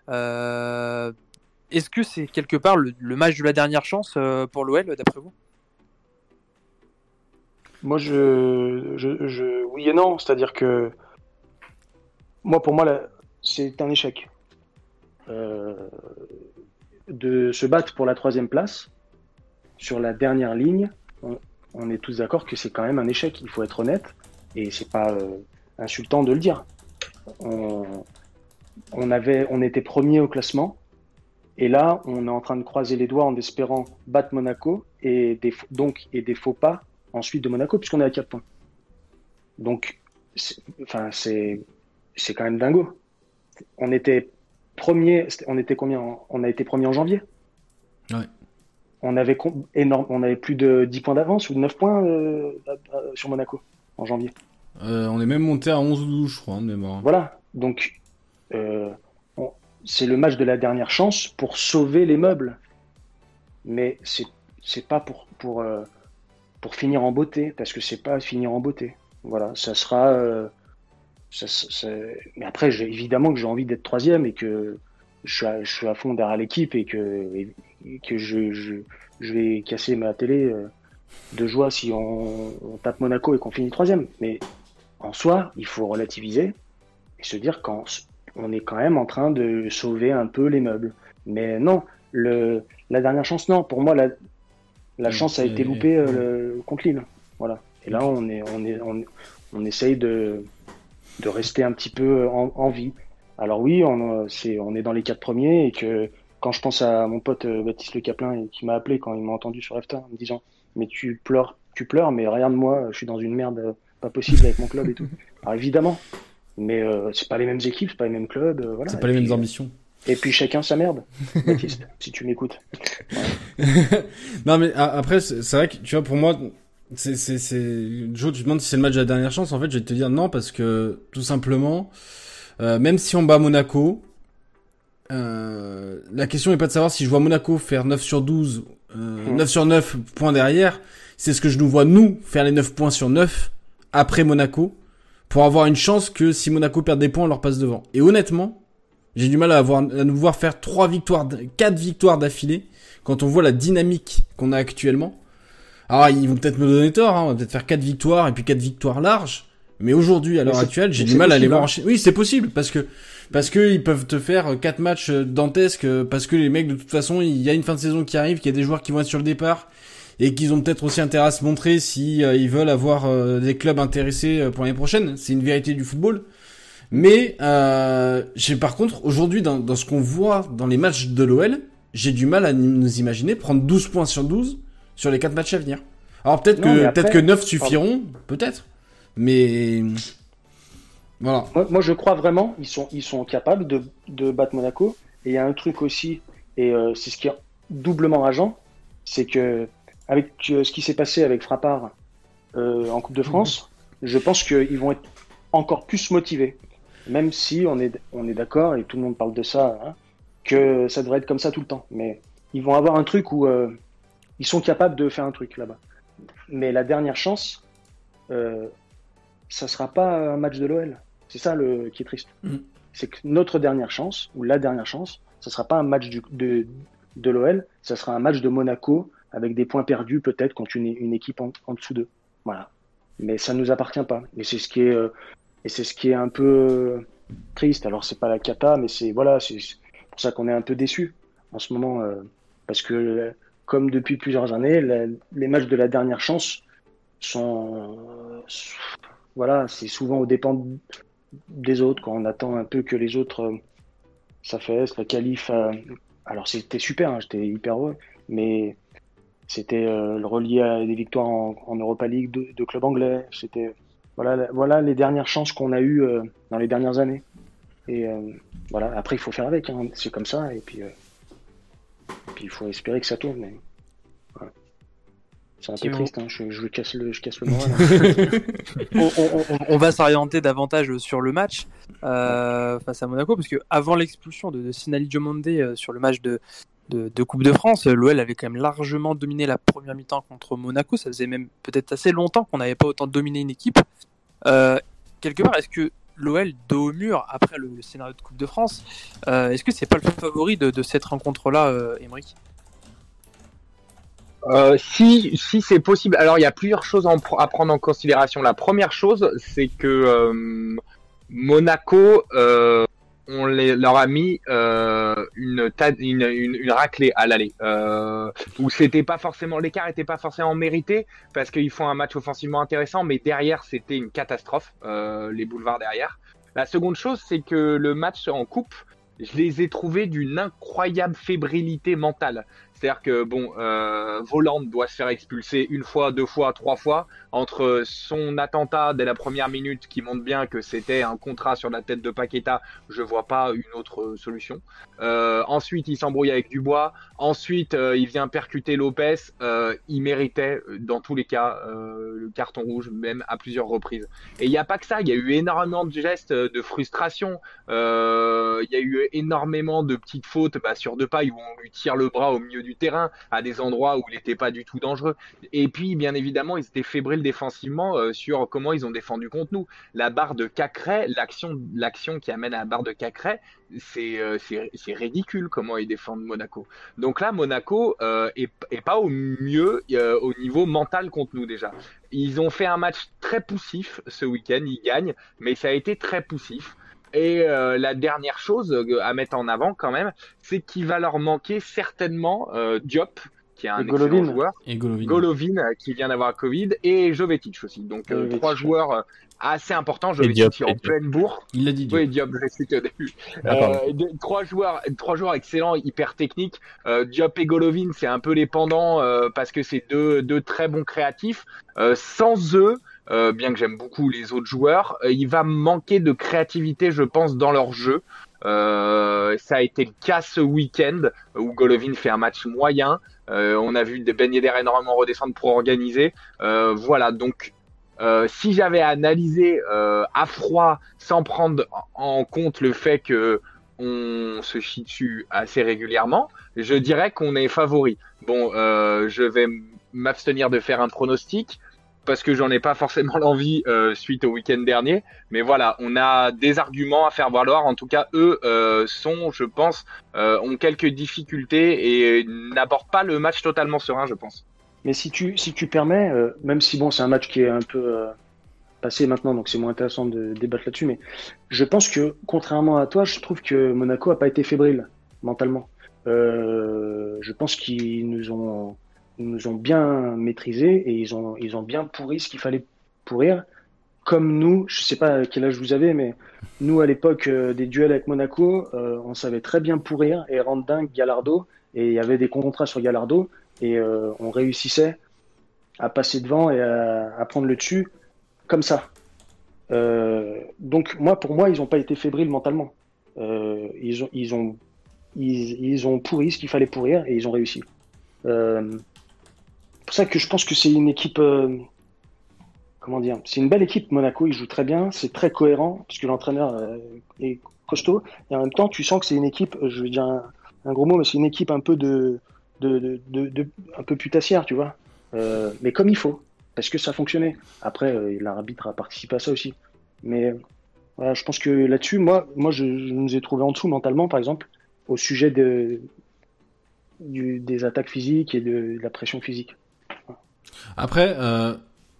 S3: Est-ce que c'est quelque part le, match de la dernière chance pour l'OL, d'après vous?
S4: Moi, je, oui et non. C'est-à-dire que moi, pour moi, c'est un échec. Euh, de se battre pour la troisième place sur la dernière ligne, on, est tous d'accord que c'est quand même un échec. Il faut être honnête et c'est pas euh, insultant de le dire. On, avait, on était premier au classement et là, on est en train de croiser les doigts en espérant battre Monaco et des, donc et des faux pas ensuite de Monaco puisqu'on est à 4 points. Donc, c'est c'est quand même dingo. On était premier, on était combien On a été premier en janvier?
S5: Ouais.
S4: On avait énorme, on avait plus de 10 points d'avance ou de 9 points euh, sur Monaco en janvier.
S5: Euh, on est même monté à 11 ou 12, je crois, mais
S4: Voilà, donc euh, c'est le match de la dernière chance pour sauver les meubles. Mais c'est pas pour, pour, pour finir en beauté, parce que c'est pas finir en beauté. Voilà, ça sera mais après, évidemment que j'ai envie d'être troisième et que je suis à, fond derrière l'équipe et que, que je, je, vais casser ma télé euh, de joie si on, tape Monaco et qu'on finit troisième. Mais en soi, il faut relativiser et se dire qu'on on est quand même en train de sauver un peu les meubles. Mais non, le, la dernière chance, non. Pour moi, la, la chance a été loupée euh, contre Lille. Voilà. Et là, on, est, on, est, on, on essaye de, de rester un petit peu en, vie. Alors oui, on, est dans les quatre premiers et que quand je pense à mon pote euh, Baptiste Le Caplin qui m'a appelé quand il m'a entendu sur After en me disant mais tu pleures, tu pleures, mais rien de moi, je suis dans une merde euh, pas possible avec mon club et tout. Alors évidemment, mais euh, c'est pas les mêmes équipes, c'est pas les mêmes clubs, voilà.
S5: C'est pas les mêmes ambitions.
S4: Et puis chacun sa merde, Baptiste, si tu m'écoutes.
S5: non mais après c'est vrai que tu vois pour moi c'est, c'est, c'est, Joe, tu te demandes si c'est le match de la dernière chance. En fait, je vais te dire non parce que tout simplement, euh, même si on bat Monaco, euh, la question n'est pas de savoir si je vois Monaco faire 9 sur 12, euh, 9 sur 9 points derrière. C'est ce que je nous vois nous faire les 9 points sur 9 après Monaco pour avoir une chance que si Monaco perd des points, on leur passe devant. Et honnêtement, j'ai du mal à, avoir, à nous voir faire trois victoires, quatre victoires d'affilée quand on voit la dynamique qu'on a actuellement. Alors ils vont peut-être me donner tort, hein, on va peut-être faire quatre victoires et puis quatre victoires larges. Mais aujourd'hui, à l'heure actuelle, j'ai du mal à les voir hein. enchaîner. Oui, c'est possible parce que parce que ils peuvent te faire quatre matchs dantesques parce que les mecs de toute façon, il y a une fin de saison qui arrive, qu'il y a des joueurs qui vont être sur le départ et qu'ils ont peut-être aussi intérêt à se montrer si euh, ils veulent avoir euh, des clubs intéressés euh, pour l'année prochaine. C'est une vérité du football. Mais j'ai par contre aujourd'hui dans, dans ce qu'on voit dans les matchs de l'OL, j'ai du mal à nous imaginer prendre 12 points sur 12 sur les quatre matchs à venir. Alors peut-être que peut-être que 9 suffiront, peut-être. Mais voilà.
S4: Moi, je crois vraiment ils sont ils sont capables de, de battre Monaco et il y a un truc aussi et c'est ce qui est doublement agent, c'est que avec euh, ce qui s'est passé avec Frappard euh, en Coupe de France, mhm. je pense qu'ils vont être encore plus motivés. Même si on est, on est d'accord, et tout le monde parle de ça, hein, que ça devrait être comme ça tout le temps. Mais ils vont avoir un truc où euh, ils sont capables de faire un truc là-bas. Mais la dernière chance, euh, ça sera pas un match de l'OL. C'est ça le, qui est triste. Mhm. C'est que notre dernière chance, ou la dernière chance, ça sera pas un match du, de, de l'OL, ça sera un match de Monaco avec des points perdus peut-être contre une, une équipe en, dessous d'eux. Voilà. Mais ça ne nous appartient pas. Et c'est ce qui est, euh, et c'est ce qui est un peu euh, triste. Alors c'est pas la cata, mais c'est voilà, c'est pour ça qu'on est un peu déçu en ce moment, euh, parce que comme depuis plusieurs années, les matchs de la dernière chance sont, voilà, c'est souvent au dépend des autres. Quand on attend un peu que les autres s'affaissent, la qualif. alors c'était super, hein, j'étais hyper heureux, mais c'était euh, relié à des victoires en, Europa League de, de clubs anglais. C'était voilà, voilà les dernières chances qu'on a eues euh, dans les dernières années. Et euh, voilà, après il faut faire avec, hein. c'est comme ça. Et puis, puis il faut espérer que ça tourne. Mais, C'est un peu triste, hein. je, je, casse le, je casse le
S3: moral. on, va s'orienter davantage sur le match face à Monaco, parce que avant l'expulsion de, de Sinali Diomande sur le match de, de, Coupe de France, l'OL avait quand même largement dominé la première mi-temps contre Monaco. Ça faisait même peut-être assez longtemps qu'on n'avait pas autant dominé une équipe. Euh, quelque part, est-ce que l'OL dos au mur après le, scénario de Coupe de France, euh, est-ce que c'est pas le favori de, cette rencontre-là, euh,
S6: si, si c'est possible. Alors, il y a plusieurs choses à prendre en considération. La première chose, c'est que Monaco on les, leur a mis euh, une, une, une, raclée à l'aller. Euh, où c'était pas forcément l'écart était pas forcément mérité parce qu'ils font un match offensivement intéressant mais derrière c'était une catastrophe euh, les boulevards derrière. La seconde chose c'est que le match en coupe je les ai trouvés d'une incroyable fébrilité mentale c'est-à-dire que bon, euh, Voland doit se faire expulser une fois, deux fois, trois fois entre son attentat dès la première minute qui montre bien que c'était un contrat sur la tête de Paqueta. Je vois pas une autre solution. Euh, ensuite, il s'embrouille avec Dubois. Ensuite, euh, il vient percuter Lopez. Euh, il méritait, dans tous les cas, euh, le carton rouge, même à plusieurs reprises. Et il n'y a pas que ça. Il y a eu énormément de gestes de frustration. Il y a eu énormément de petites fautes bah, sur deux pailles où on lui tire le bras au milieu du terrain à des endroits où il n'était pas du tout dangereux. Et puis, bien évidemment, ils étaient fébriles défensivement euh, sur comment ils ont défendu contre nous. La barre de Cacré, l'action, qui amène à la barre de Cacré, c'est, euh, c'est, ridicule comment ils défendent Monaco. Donc là, Monaco euh, est, pas au mieux au niveau mental contre nous déjà. Ils ont fait un match très poussif ce week-end, ils gagnent, mais ça a été très poussif. Et euh, la dernière chose euh, à mettre en avant quand même, c'est qu'il va leur manquer certainement euh, Diop, qui est un excellent joueur,
S5: et Golovin,
S6: Golovin qui vient d'avoir Covid, et Jovetic aussi. Donc trois joueurs assez importants. Jovetic en pleine bourre.
S5: Il l'a dit.
S6: Diop. Oui, Diop, je l'ai cité au début. Ah, trois joueurs, trois joueurs excellents, hyper techniques. Diop et Golovin, c'est un peu les pendants parce que c'est deux, deux très bons créatifs. sans eux, euh, bien que j'aime beaucoup les autres joueurs. Euh, il va manquer de créativité, je pense, dans leur jeu. Euh, ça a été le cas ce week-end où Golovin fait un match moyen. on a vu des beignets d'air énormément redescendre pour organiser. voilà, donc si j'avais analysé à froid sans prendre en compte le fait que on se chie dessus assez régulièrement, je dirais qu'on est favori. Bon, je vais m'abstenir de faire un pronostic. Parce que j'en ai pas forcément l'envie euh, suite au week-end dernier. Mais voilà, on a des arguments à faire valoir. En tout cas, eux euh, sont, je pense, euh, ont quelques difficultés et n'abordent pas le match totalement serein, je pense.
S4: Mais si tu, si tu permets, même si bon, c'est un match qui est un peu passé maintenant, donc c'est moins intéressant de débattre là-dessus, mais je pense que contrairement à toi, je trouve que Monaco a pas été fébrile mentalement. je pense qu'ils nous ont ils nous ont bien maîtrisé et ils ont, ils ont bien pourri ce qu'il fallait pourrir. Comme nous, je sais pas quel âge vous avez, mais nous, à l'époque euh, des duels avec Monaco, euh, on savait très bien pourrir et rendre dingue Gallardo. Et il y avait des contrats sur Gallardo et euh, on réussissait à passer devant et à, prendre le dessus comme ça. donc moi, pour moi, ils n'ont pas été fébriles mentalement. ils, ont, ils, ont, ils, ils, ont pourri ce qu'il fallait pourrir et ils ont réussi pour ça que je pense que c'est une équipe. Euh, comment dire C'est une belle équipe, Monaco. Ils jouent très bien. C'est très cohérent, puisque l'entraîneur euh, est costaud. Et en même temps, tu sens que c'est une équipe, je vais dire un, gros mot, mais c'est une équipe un peu de, de, de, un peu putassière, tu vois. Euh, mais comme il faut, parce que ça fonctionnait. Après, l'arbitre a participé à ça aussi. Mais voilà, je pense que là-dessus, moi, moi je, nous ai trouvé en dessous mentalement, par exemple, au sujet de, des attaques physiques et de la pression physique.
S5: Après, euh,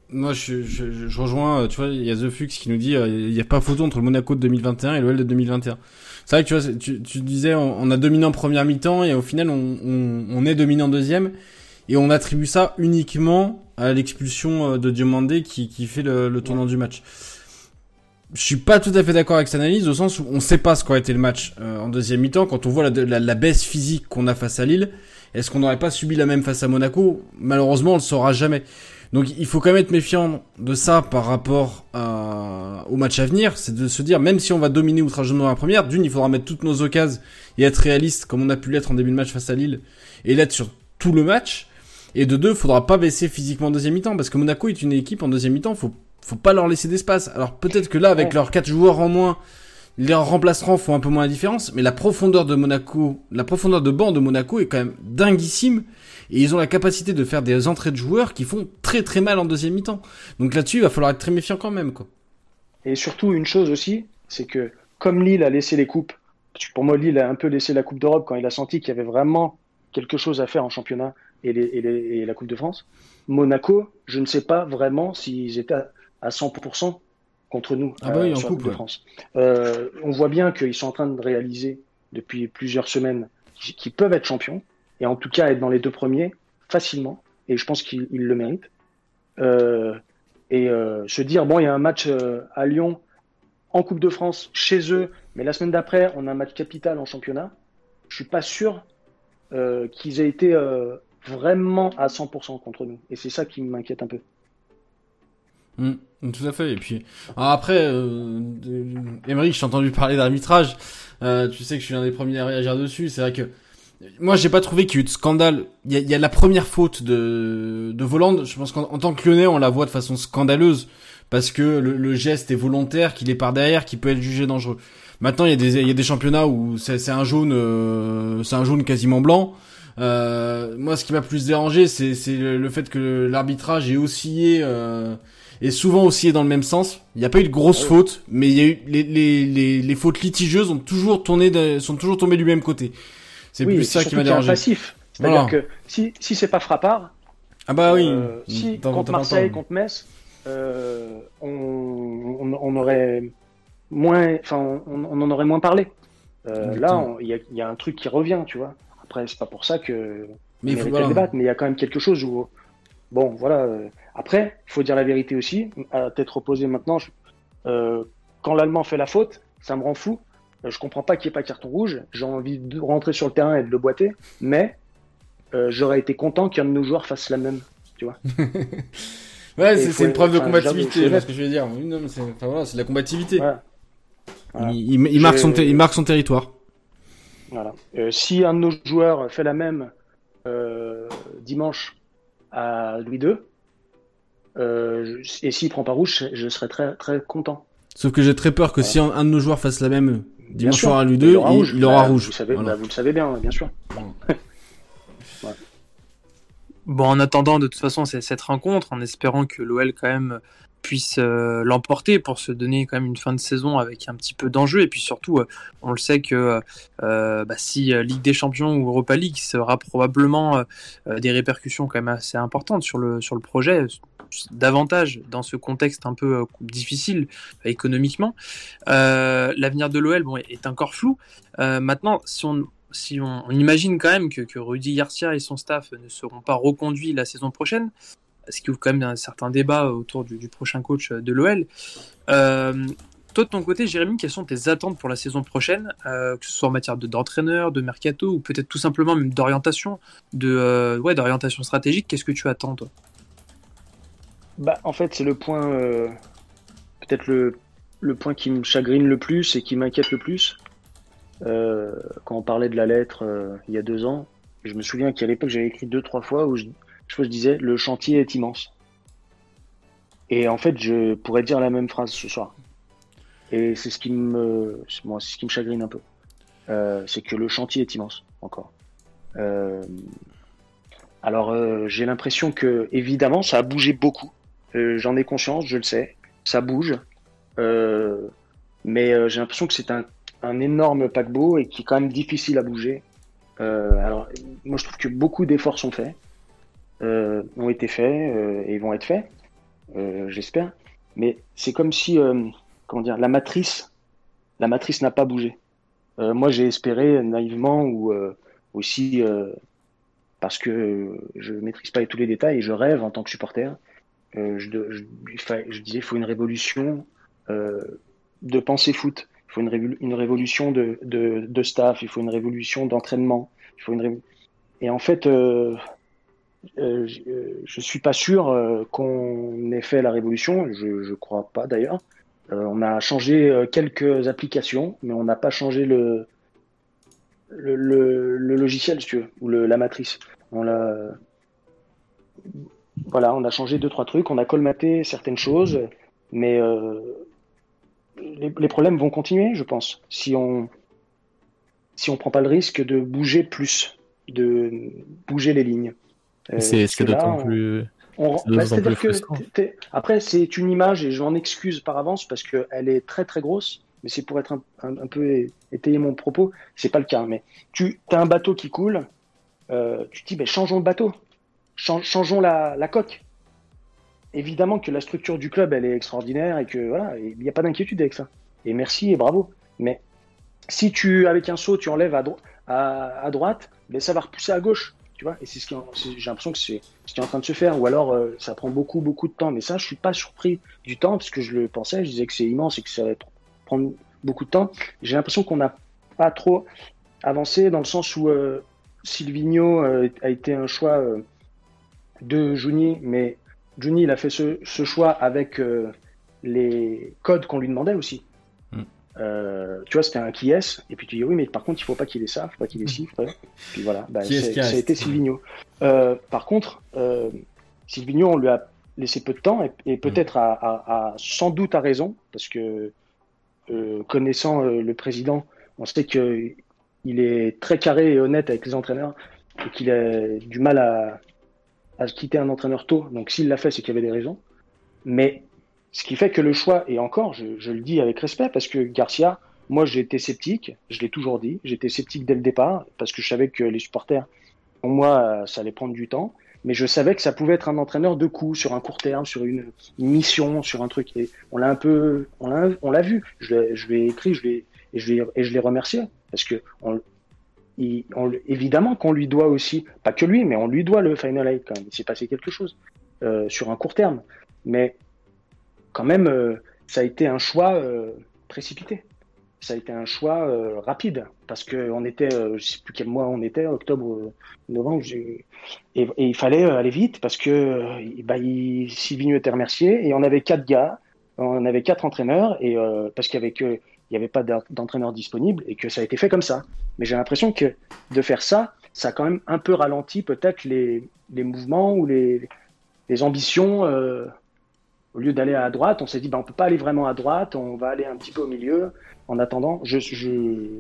S5: moi, je, je, je, rejoins, euh, tu vois, il y a The Fux qui nous dit, euh, il n'y a pas photo entre le Monaco de 2021 et l'OL de 2021. C'est vrai que tu vois, tu, tu disais, on, a dominé en première mi-temps et au final, on, on, on, est dominant en deuxième et on attribue ça uniquement à l'expulsion de Diomandé qui, qui fait le, le tournant du match. Je suis pas tout à fait d'accord avec cette analyse au sens où on sait pas ce qu'aurait été le match en deuxième mi-temps quand on voit la, baisse physique qu'on a face à Lille. Est-ce qu'on n'aurait pas subi la même face à Monaco? Malheureusement, on le saura jamais. Donc il faut quand même être méfiant de ça par rapport au match à venir. C'est de se dire, même si on va dominer outrageusement la première, d'une, il faudra mettre toutes nos occasions et être réaliste comme on a pu l'être en début de match face à Lille et l'être sur tout le match. Et de deux, il faudra pas baisser physiquement en deuxième mi-temps parce que Monaco est une équipe en deuxième mi-temps. Faut, faut pas leur laisser d'espace. Alors peut-être que là, avec leurs quatre joueurs en moins, les remplaçants font un peu moins la différence, mais la profondeur de Monaco, la profondeur de banc de Monaco est quand même dinguissime. Et ils ont la capacité de faire des entrées de joueurs qui font très très mal en deuxième mi-temps. Donc là-dessus, il va falloir être très méfiant quand même. Quoi.
S4: Et surtout, une chose aussi, c'est que comme Lille a laissé les coupes, pour moi, Lille a un peu laissé la Coupe d'Europe quand il a senti qu'il y avait vraiment quelque chose à faire en championnat et, et la Coupe de France. Monaco, je ne sais pas vraiment s'ils étaient à 100% contre nous
S5: ah bah
S4: euh, sur de France. Euh, on voit bien qu'ils sont en train de réaliser depuis plusieurs semaines qu'ils peuvent être champions et en tout cas être dans les deux premiers facilement. Et je pense qu'ils le méritent. Euh, et se dire bon, il y a un match à Lyon en Coupe de France chez eux, mais la semaine d'après, on a un match capital en championnat. Je suis pas sûr qu'ils aient été vraiment à 100% contre nous. Et c'est ça qui m'inquiète un peu.
S5: Mm, tout à fait. Et puis après, euh, Emery, je t'ai entendu parler d'arbitrage. Euh, tu sais que je suis l'un des premiers à réagir dessus. C'est vrai que moi, j'ai pas trouvé qu'il y ait eu de scandale. Il y a, la première faute de de Voland. Je pense qu'en tant que Lyonnais, on la voit de façon scandaleuse parce que le, geste est volontaire, qu'il est par derrière, qu'il peut être jugé dangereux. Maintenant, il y a des il y a des championnats où c'est un jaune, euh, c'est un jaune quasiment blanc. Euh, moi, ce qui m'a plus dérangé, c'est le, fait que l'arbitrage ait oscillé. Euh, et souvent aussi dans le même sens. Il n'y a pas eu de grosses fautes, mais il y a eu les, les, les, les, fautes litigieuses ont toujours tourné de, sont toujours tombées du même côté.
S4: C'est plus ça qui m'a dérangé. passif. C'est-à-dire que si si c'est pas frappard.
S5: Ah bah oui.
S4: Euh, si contre Marseille, contre Metz, euh, on, on, on, aurait moins, enfin on, on, en aurait moins parlé. Euh, là, il y a, y a, un truc qui revient, tu vois. Après, c'est pas pour ça que mais il faut débattre, mais il y a quand même quelque chose où bon, voilà. Euh, après, il faut dire la vérité aussi, à tête reposée maintenant, euh, quand l'Allemand fait la faute, ça me rend fou. Euh, je comprends pas qu'il n'y ait pas carton rouge. J'ai envie de rentrer sur le terrain et de le boiter, mais j'aurais été content qu'un de nos joueurs fasse la même, tu vois.
S5: ouais, c'est une preuve de combativité, c'est ce que je veux dire. c'est voilà, de la combativité. Il, marque son il marque son territoire.
S4: Voilà. si un de nos joueurs fait la même dimanche à Louis II. Euh, et s'il prend pas rouge, je serais très très content.
S5: Sauf que j'ai très peur que si un, de nos joueurs fasse la même dimanche soir à Louis II, il aura rouge. Il, aura bah, rouge.
S4: Vous, savez, bah, vous le savez bien, bien sûr.
S3: Bon, en attendant, de toute façon, c'est cette rencontre, en espérant que l'OL quand même puisse euh, l'emporter pour se donner quand même une fin de saison avec un petit peu d'enjeu. Et puis surtout, euh, on le sait que euh, bah, si Ligue des Champions ou Europa League sera probablement des répercussions quand même assez importantes sur le, projet, davantage dans ce contexte un peu difficile économiquement. L'avenir de l'OL est encore flou. maintenant, si on imagine quand même que, Rudy Garcia et son staff ne seront pas reconduits la saison prochaine, ce qui ouvre quand même un certain débat autour du, prochain coach de l'OL. Euh, toi, de ton côté, Jérémy, quelles sont tes attentes pour la saison prochaine, euh, que ce soit en matière d'entraîneur, de, mercato, ou peut-être tout simplement même d'orientation, de, euh, ouais, d'orientation stratégique Qu'est-ce que tu attends, toi?
S4: Bah, En fait, c'est le point, peut-être le, le point qui me chagrine le plus et qui m'inquiète le plus. Quand on parlait de la lettre il y a deux ans, je me souviens qu'à l'époque j'avais écrit deux trois fois où je, je, disais le chantier est immense. Et en fait, je pourrais dire la même phrase ce soir. Et c'est ce qui me, moi, ce qui me chagrine un peu. Euh, c'est que le chantier est immense encore. alors j'ai l'impression que évidemment ça a bougé beaucoup. J'en ai conscience, je le sais, ça bouge. mais j'ai l'impression que c'est un un énorme paquebot et qui est quand même difficile à bouger. Euh, alors, moi, je trouve que beaucoup d'efforts sont faits, euh, ont été faits euh, et vont être faits, j'espère. Mais c'est comme si, comment dire, la matrice, la matrice n'a pas bougé. moi, j'ai espéré naïvement ou aussi parce que je maîtrise pas tous les détails et je rêve en tant que supporter. je, disais, il faut une révolution de pensée foot il faut une, révolution de, staff, il faut une révolution d'entraînement. Et en fait, euh, euh, je suis pas sûr euh, qu'on ait fait la révolution. Je ne crois pas d'ailleurs. Euh, on a changé euh, quelques applications, mais on n'a pas changé le, le, logiciel, si tu veux, ou la matrice. On l'a voilà, on a changé deux trois trucs, on a colmaté certaines choses, mais euh, les, problèmes vont continuer, je pense, si on si on prend pas le risque de bouger plus, de bouger les lignes.
S7: C'est d'autant plus.
S4: Bah, que après, c'est une image et je m'en excuse par avance parce qu'elle est très très grosse, mais c'est pour être un, peu étayer mon propos. C'est pas le cas, mais tu as un bateau qui coule, euh, tu te dis, ben, changeons le bateau, changeons la, la coque évidemment que la structure du club, elle est extraordinaire et que voilà, il n'y a pas d'inquiétude avec ça. Et merci et bravo. Mais si tu, avec un saut, tu enlèves à, à, droite, ben ça va repousser à gauche. Et c'est ce qui, j'ai l'impression que c'est ce qui est en train de se faire. Ou alors, euh, ça prend beaucoup, beaucoup de temps. Mais ça, je suis pas surpris du temps parce que je le pensais. Je disais que c'est immense et que ça va prendre beaucoup de temps. J'ai l'impression qu'on n'a pas trop avancé dans le sens où euh, Silvino euh, a été un choix de Juni, mais Juni, il a fait ce, choix avec euh, les codes qu'on lui demandait aussi. Mm. Euh, tu vois, c'était un qui est, et puis tu dis oui, mais par contre, il faut pas qu'il ait ça, il faut pas qu'il ait ci. Puis voilà, bah, ça a été Silvino. Euh, par contre, Silvino, on lui a laissé peu de temps, et, peut-être a, sans doute à raison, parce que connaissant le président, on sait qu'il est très carré et honnête avec les entraîneurs, et qu'il a du mal à, à quitter un entraîneur tôt. Donc s'il l'a fait, c'est qu'il y avait des raisons. Mais ce qui fait que le choix, et encore, je, le dis avec respect, parce que Garcia, moi j'ai été sceptique, je l'ai toujours dit, j'étais sceptique dès le départ, parce que je savais que les supporters, pour moi, ça allait prendre du temps, mais je savais que ça pouvait être un entraîneur de coup, sur un court terme, sur une, mission, sur un truc. Et on l'a un peu, on l'a, vu. Je, je l'ai écrit, je l'ai, et je l'ai, et je l'ai remercié, parce que évidemment qu'on lui doit aussi, pas que lui, mais on lui doit le Final Eight quand même. Il s'est passé quelque chose euh, sur un court terme. Mais quand même, euh, ça a été un choix euh, précipité. Ça a été un choix rapide parce que on était, je sais plus quel mois on était, octobre, novembre, et, et, il fallait aller vite parce que bah, il, était remercié et on avait quatre gars, on avait quatre entraîneurs et parce qu'avec il n'y avait pas d'entraîneur disponible et que ça a été fait comme ça. Mais j'ai l'impression que de faire ça, ça a quand même un peu ralenti peut-être les, les, mouvements ou les, les ambitions euh, Au lieu d'aller à droite, on s'est dit, bah, on peut pas aller vraiment à droite, on va aller un petit peu au milieu. En attendant, je,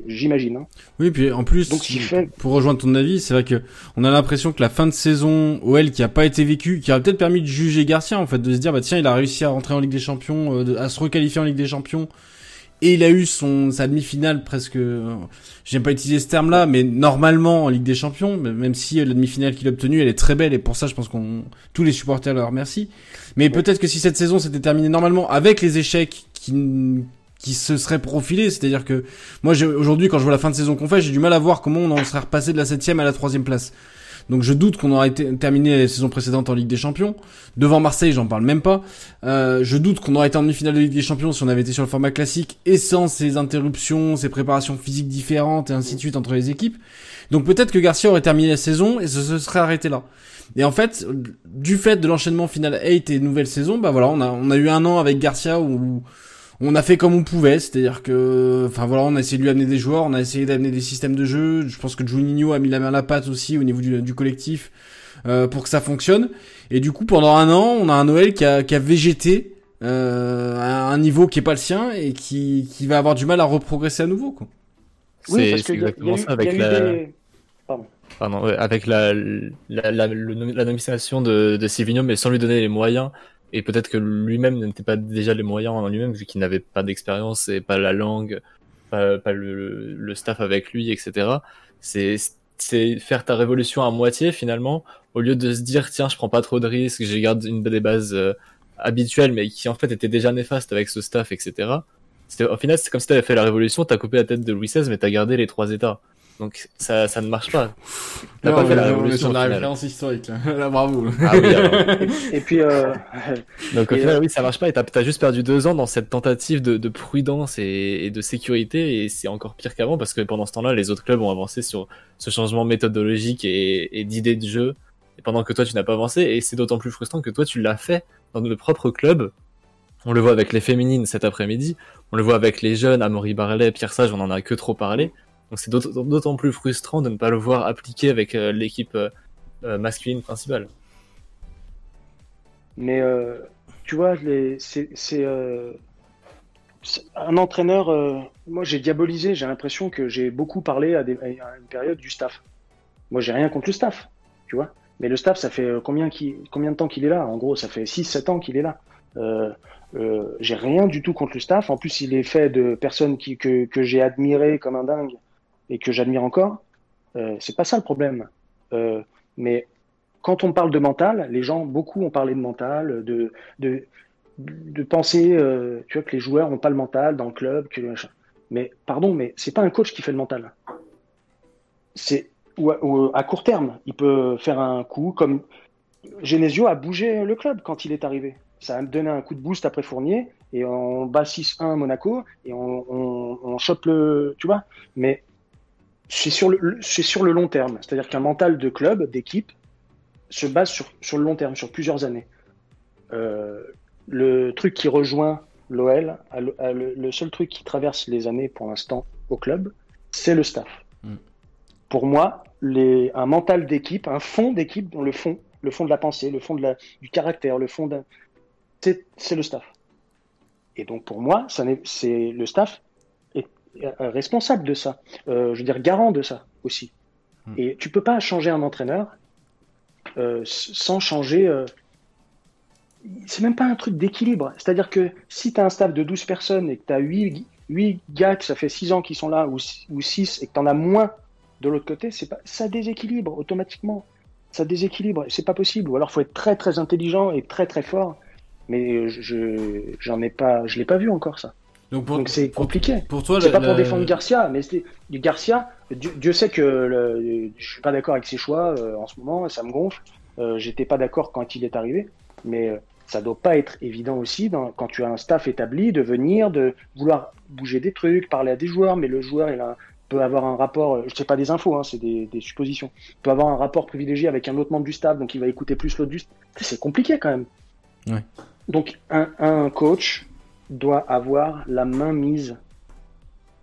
S4: j'imagine. Hein.
S5: Oui, puis en plus, Donc, fait... pour rejoindre ton avis, c'est vrai que on a l'impression que la fin de saison OL qui a pas été vécue, qui aurait peut-être permis de juger Garcia en fait, de se dire bah tiens, il a réussi à rentrer en Ligue des Champions, euh, à se requalifier en Ligue des Champions, et il a eu son sa demi-finale presque euh, j'aime pas utiliser ce terme là mais normalement en Ligue des Champions même si la demi-finale qu'il a obtenue elle est très belle et pour ça je pense qu'on tous les supporters leur remercient mais peut-être que si cette saison s'était terminée normalement avec les échecs qui qui se seraient profilés, c'est-à-dire que moi aujourd'hui quand je vois la fin de saison qu'on fait, j'ai du mal à voir comment on en serait repassé de la septième à la troisième place. Donc je doute qu'on aurait été, terminé la saison précédente en Ligue des Champions. Devant Marseille, j'en parle même pas. Euh, je doute qu'on aurait été en demi-finale de Ligue des Champions si on avait été sur le format classique et sans ces interruptions, ces préparations physiques différentes et ainsi de suite entre les équipes. Donc peut-être que Garcia aurait terminé la saison et se serait arrêté là. Et en fait, du fait de l'enchaînement final 8 et nouvelle saison, bah voilà, on a eu un an avec Garcia où on a fait comme on pouvait, c'est-à-dire que, enfin voilà, on a essayé de lui amener des joueurs, on a essayé d'amener des systèmes de jeu. Je pense que Juninho a mis la main à la pâte aussi au niveau du, collectif euh, pour que ça fonctionne. Et du coup, pendant un an, on a un Noël qui a, qui a végété euh, à un niveau qui est pas le sien et qui, qui va avoir du mal à reprogresser à nouveau. Quoi.
S7: Oui, c'est exactement ça avec la. Pardon. avec la, la, la, nomination de, de mais sans lui donner les moyens et peut-être que lui-même n'était pas déjà les moyens en lui-même vu qu'il n'avait pas d'expérience et pas la langue, pas, le, staff avec lui, etc. C'est c'est faire ta révolution à moitié finalement au lieu de se dire tiens je prends pas trop de risques, je garde une des bases euh, habituelles mais qui en fait était déjà néfaste avec ce staff, etc. Au final c'est comme si t'avais fait la révolution, t'as coupé la tête de Louis XVI mais t'as gardé les trois états. Donc ça, ça ne marche pas.
S5: T'as pas fait la révolution. On a la référence historique. Là, bravo.
S7: Ah oui, et, puis. Euh... Donc au final, euh, oui, ça marche pas. Et t'as as juste perdu deux ans dans cette tentative de, de prudence et, et, de sécurité. Et c'est encore pire qu'avant parce que pendant ce temps-là, les autres clubs ont avancé sur ce changement méthodologique et, et d'idée de jeu. Et pendant que toi, tu n'as pas avancé. Et c'est d'autant plus frustrant que toi, tu l'as fait dans le propre club. On le voit avec les féminines cet après-midi. On le voit avec les jeunes, Amaury Barlet, Pierre Sage, on en a que trop parlé. Donc c'est d'autant plus frustrant de ne pas le voir appliqué avec euh, l'équipe euh, euh, masculine principale.
S4: Mais tu vois, c'est un entraîneur. moi, j'ai diabolisé. J'ai l'impression que j'ai beaucoup parlé à, une période du staff. Moi, j'ai rien contre le staff, tu vois. Mais le staff, ça fait combien, de temps qu'il est là? En gros, ça fait 6-7 ans qu'il est là. j'ai rien du tout contre le staff. En plus, il est fait de personnes que j'ai admirées comme un dingue et que j'admire encore, euh, c'est pas ça le problème. Euh, mais quand on parle de mental, les gens, beaucoup ont parlé de mental, de, de, penser euh, tu vois, que les joueurs n'ont pas le mental dans le club. Mais pardon, mais c'est pas un coach qui fait le mental. C'est ou, à court terme, il peut faire un coup comme Genesio a bougé le club quand il est arrivé. Ça a donné un coup de boost après Fournier et on bat 6-1 Monaco et on, on, on chope le. Tu vois Mais c'est sur le, sur le long terme. C'est-à-dire qu'un mental de club, d'équipe, se base sur, sur le long terme, sur plusieurs années. Euh, le truc qui rejoint l'OL, le, seul truc qui traverse les années pour l'instant au club, c'est le staff. Mm. Pour moi, les, un mental d'équipe, un fond d'équipe, le fond, le fond de la pensée, le fond de la, du caractère, le fond c'est le staff. Et donc pour moi, c'est le staff responsable de ça, euh, je veux dire garant de ça aussi. Hmm. Et tu peux pas changer un entraîneur euh, sans changer. C'est même pas un truc d'équilibre. C'est-à-dire que si tu as un staff de 12 personnes et que tu as 8, 8 gars que ça fait 6 ans qu'ils sont là ou, ou 6 et que tu en as moins de l'autre côté, c'est pas ça déséquilibre automatiquement. Ça déséquilibre, c'est pas possible. Ou alors faut être très très intelligent et très très fort. Mais je j'en ai pas, je l'ai pas vu encore ça. Donc c'est compliqué. Pour, toi, c'est pas pour défendre Garcia, mais c'est Garcia. Dieu, sait que le, je suis pas d'accord avec ses choix euh, en ce moment, ça me gonfle. Euh, J'étais pas d'accord quand il est arrivé, mais euh, ça doit pas être évident aussi dans, quand tu as un staff établi de venir, de vouloir bouger des trucs, parler à des joueurs, mais le joueur il a, peut avoir un rapport, euh, je sais pas des infos, hein, c'est des, des, suppositions, peut avoir un rapport privilégié avec un autre membre du staff, donc il va écouter plus l'autre du staff. C'est compliqué quand même. Ouais. Donc un, un coach doit avoir la main mise,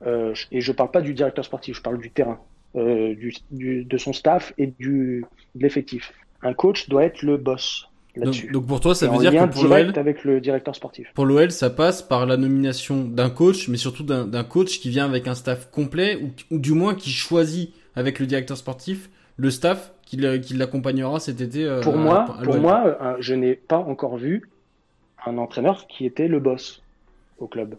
S4: euh, et je parle pas du directeur sportif, je parle du terrain, euh, du, de son staff et du, de l'effectif. Un coach doit être le boss,
S5: Donc, pour toi, ça veut dire que pour l'OL,
S4: avec le directeur sportif.
S5: Pour l'OL, ça passe par la nomination d'un coach, mais surtout d'un coach qui vient avec un staff complet ou, du moins qui choisit avec le directeur sportif le staff qui l'accompagnera cet été.
S4: Euh, pour moi, pour moi, je n'ai pas encore vu un entraîneur qui était le boss au club.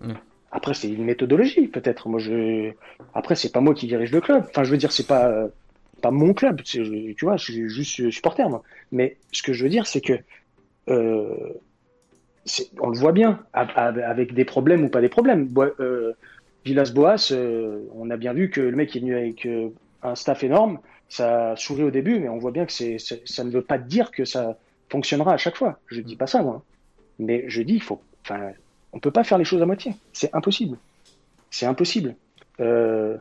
S4: Après, c'est une méthodologie, peut-être. Moi, je. Après, c'est pas moi qui dirige le club. Enfin, je veux dire, c'est pas pas mon club. Tu vois, je suis juste supporter, moi. Mais ce que je veux dire, c'est que euh, on le voit bien, avec des problèmes ou pas des problèmes. Euh, Villas-Boas, euh, on a bien vu que le mec est venu avec euh, un staff énorme. Ça sourit au début, mais on voit bien que c'est, ça ne veut pas dire que ça fonctionnera à chaque fois. Je dis pas ça, moi. Mais je dis, il faut. Enfin, on peut pas faire les choses à moitié. C'est impossible. C'est impossible. Euh,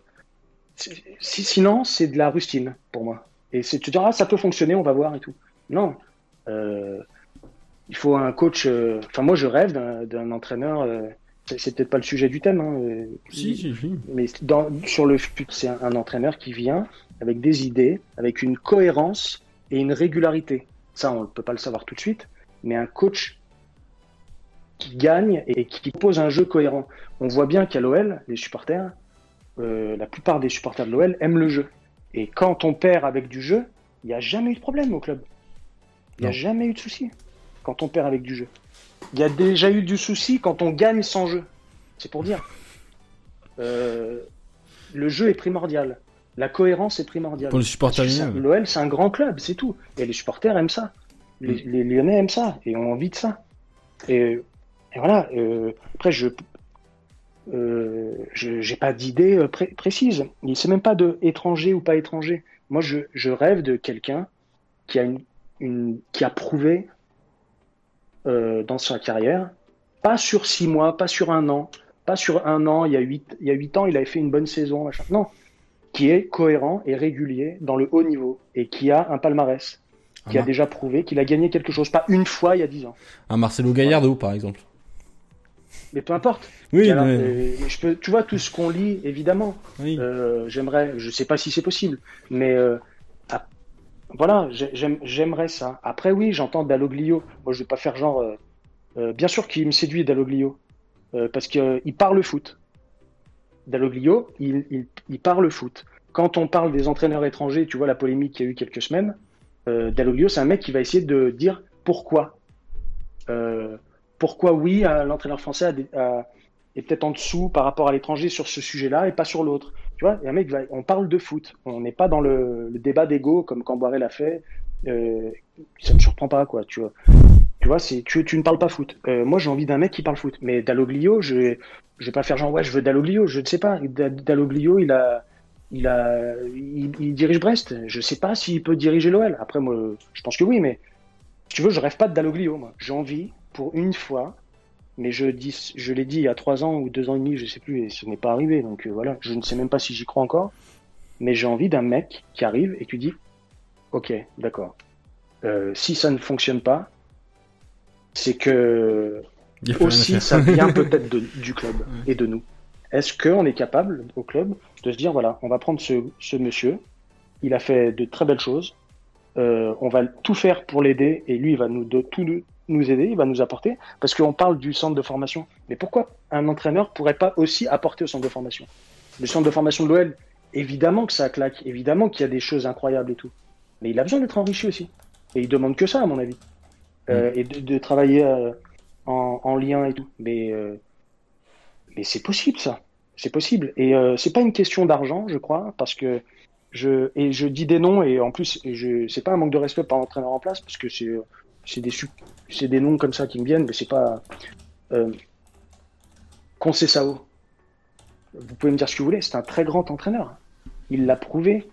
S4: sinon, c'est de la rustine pour moi. Et c'est tu diras, ah, ça peut fonctionner, on va voir et tout. Non. Euh, il faut un coach. Euh, enfin, moi, je rêve d'un entraîneur. C'est peut-être pas le sujet du thème. Hein,
S5: si, si, si.
S4: Mais dans, sur le c'est un, entraîneur qui vient avec des idées, avec une cohérence et une régularité. Ça, on ne peut pas le savoir tout de suite. Mais un coach qui gagne et qui pose un jeu cohérent. On voit bien qu'à l'OL, les supporters, euh, la plupart des supporters de l'OL aiment le jeu. Et quand on perd avec du jeu, il n'y a jamais eu de problème au club. Il n'y a jamais eu de souci quand on perd avec du jeu. Il y a déjà eu du souci quand on gagne sans jeu. C'est pour dire. Euh, le jeu est primordial. La cohérence est primordiale.
S5: Pour les supporters
S4: L'OL, c'est un grand club, c'est tout. Et les supporters aiment ça. Les, mm. les, Lyonnais aiment ça et ont envie de ça. Et, voilà. Euh, après, je euh, je n'ai pas d'idée euh, précise. Il sait même pas de étranger ou pas étranger. Moi, je, je rêve de quelqu'un qui a une, une, qui a prouvé euh, dans sa carrière, pas sur six mois, pas sur un an, pas sur un an. Il y a huit, il y a huit ans, il avait fait une bonne saison, machin. Non, qui est cohérent et régulier dans le haut niveau et qui a un palmarès, qui a déjà prouvé qu'il a gagné quelque chose, pas une fois il y a dix ans.
S5: Un Marcelo Gallardo, par exemple
S4: mais peu importe.
S5: Oui,
S4: je peux, tu vois, tout ce qu'on lit, évidemment. Euh, j'aimerais, je sais pas si c'est possible, mais euh, voilà, j'aimerais ça. Après, oui, j'entends Dalloglio. Moi, je vais pas faire genre. Euh, bien sûr qu'il me séduit Dalloglio, parce qu'il parle foot. Dalloglio, il, il, il, parle foot. Quand on parle des entraîneurs étrangers, tu vois la polémique qu'il y a eu quelques semaines, Dalloglio, c'est un mec qui va essayer de dire pourquoi pourquoi oui, l'entraîneur français est peut-être en dessous par rapport à l'étranger sur ce sujet-là et pas sur l'autre. Tu vois, un mec, on parle de foot. On n'est pas dans le, débat d'ego comme Camboire l'a fait. Euh, ça me surprend pas, quoi. Tu vois, tu vois, tu, ne parles pas foot. Euh, moi, j'ai envie d'un mec qui parle foot. Mais Dalloglio, je je vais pas faire genre ouais, je veux Dalloglio. Je ne sais pas. Dalloglio, il dirige Brest. Je sais pas s'il peut diriger l'OL. Après, moi, je pense que oui, mais si tu veux, je rêve pas de Dalloglio. Moi, j'ai envie pour une fois, mais je, dis, je l'ai dit il y a trois ans ou deux ans et demi, je sais plus, et ce n'est pas arrivé. Donc euh, voilà, je ne sais même pas si j'y crois encore. Mais j'ai envie d'un mec qui arrive et qui dit Ok, d'accord. Euh, si ça ne fonctionne pas, c'est que aussi ça vient peut-être du club et de nous. Est-ce qu'on est capable au club de se dire voilà, on va prendre ce, ce monsieur, il a fait de très belles choses, euh, on va tout faire pour l'aider et lui il va nous de, tout, nous aider, il va nous apporter, parce qu'on parle du centre de formation. Mais pourquoi un entraîneur pourrait pas aussi apporter au centre de formation? Le centre de formation de l'OL, évidemment que ça claque, évidemment qu'il y a des choses incroyables et tout. Mais il a besoin d'être enrichi aussi. Et il demande que ça, à mon avis. Euh, mm. et de, travailler euh, en, lien et tout. Mais, euh, mais c'est possible, ça. C'est possible. Et c'est pas une question d'argent, je crois, parce que je, et je dis des noms, et en plus, je, c'est pas un manque de respect par l'entraîneur en place, parce que c'est c'est des, des noms comme ça qui me viennent, mais c'est pas. Euh, Sao. Vous pouvez me dire ce que vous voulez, c'est un très grand entraîneur. Il l'a prouvé,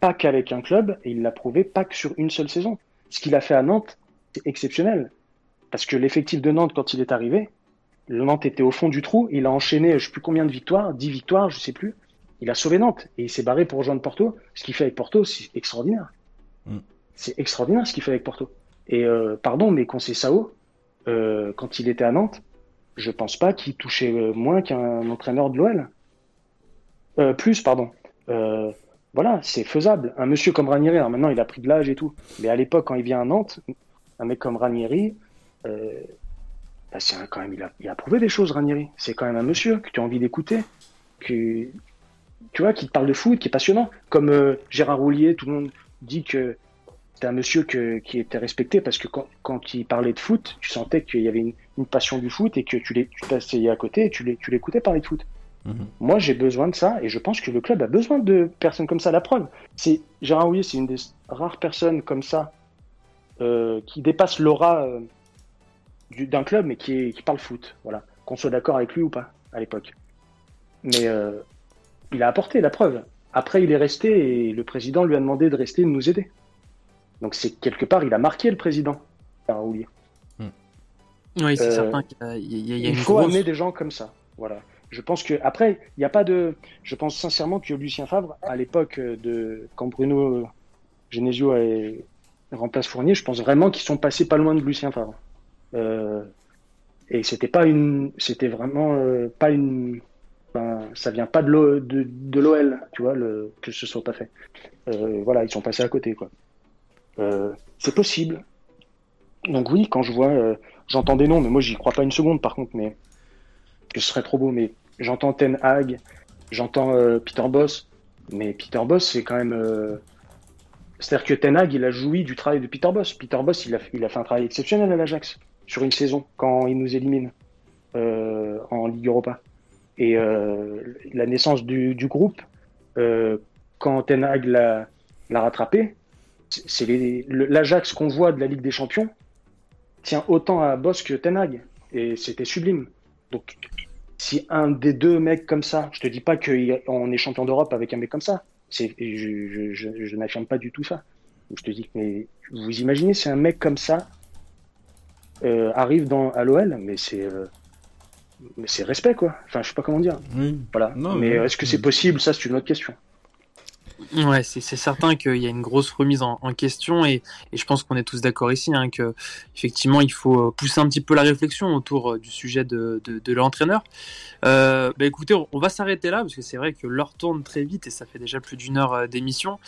S4: pas qu'avec un club, et il l'a prouvé pas que sur une seule saison. Ce qu'il a fait à Nantes, c'est exceptionnel. Parce que l'effectif de Nantes, quand il est arrivé, le Nantes était au fond du trou, il a enchaîné je sais plus combien de victoires, 10 victoires, je sais plus. Il a sauvé Nantes et il s'est barré pour rejoindre Porto. Ce qu'il fait avec Porto, c'est extraordinaire. Mm. C'est extraordinaire ce qu'il fait avec Porto. Et euh, pardon, mais quand c'est Sao, euh, quand il était à Nantes, je pense pas qu'il touchait euh, moins qu'un entraîneur de l'OL. Euh, plus, pardon. Voilà, c'est faisable. Un monsieur comme Ranieri, alors maintenant il a pris de l'âge et tout, mais à l'époque, quand il vient à Nantes, un mec comme Ranieri, bah, c'est quand même, il a, il a prouvé des choses, Ranieri. C'est quand même un monsieur que tu as envie d'écouter, que, tu vois, qui te parle de foot, qui est passionnant. Comme Gérard Roulier, tout le monde dit que c'était un monsieur qui était respecté parce que quand, il parlait de foot, tu sentais qu'il y avait une, passion du foot et que tu t'asseyais à côté et tu l'écoutais parler de foot. Mhm. Moi, j'ai besoin de ça et je pense que le club a besoin de personnes comme ça. La preuve, c'est Gérard Houillet, c'est une des rares personnes comme ça euh, qui dépasse l'aura euh, d'un club mais qui, qui parle foot. Voilà, qu'on soit d'accord avec lui ou pas à l'époque. Mais euh, il a apporté la preuve. Après, il est resté et le président lui a demandé de rester et de nous aider. Donc c'est quelque part, il a marqué le président,
S3: Oui, c'est euh, certain qu'il y a,
S4: il faut amener des gens comme ça. Voilà. Je pense que après, il n'y a pas de. Je pense sincèrement que Lucien Favre, à l'époque de quand Bruno Genesio remplace Fournier, je pense vraiment qu'ils sont passés pas loin de Lucien Favre. Euh, et c'était pas une, c'était vraiment euh, pas une. ça vient pas de l'OL, tu vois, le, que ce soit pas fait. voilà, ils sont passés à côté, quoi. Euh, c'est possible. Donc oui, quand je vois, euh, j'entends des noms, mais moi j'y crois pas une seconde par contre, mais ce serait trop beau. Mais j'entends Ten Hag, j'entends euh, Peter Boss, mais Peter Boss c'est quand même. C'est-à-dire que Ten Hag il a joui du travail de Peter Boss. Peter Boss il a, fait un travail exceptionnel à l'Ajax sur une saison quand il nous élimine en Ligue Europa. Et la naissance du groupe, quand Ten Hag l'a rattrapé, c'est l'Ajax qu'on voit de la Ligue des Champions tient autant à Boss que Tenag et c'était sublime. Donc si un des deux mecs comme ça, je te dis pas qu'on est champion d'Europe avec un mec comme ça, je, je, n'affirme pas du tout ça. Je te dis mais vous imaginez si un mec comme ça euh, arrive dans à l'OL, mais c'est euh, mais c'est respect quoi. Enfin je sais pas comment dire. Voilà. mais est-ce que c'est possible? Ça c'est une autre question.
S3: Ouais, c'est certain qu'il y a une grosse remise en, question et, je pense qu'on est tous d'accord ici hein, que effectivement il faut euh, pousser un petit peu la réflexion autour euh, du sujet de, l'entraîneur. Euh, bah écoutez, on, va s'arrêter là parce que c'est vrai que l'heure tourne très vite et ça fait déjà plus d'une heure d'émission.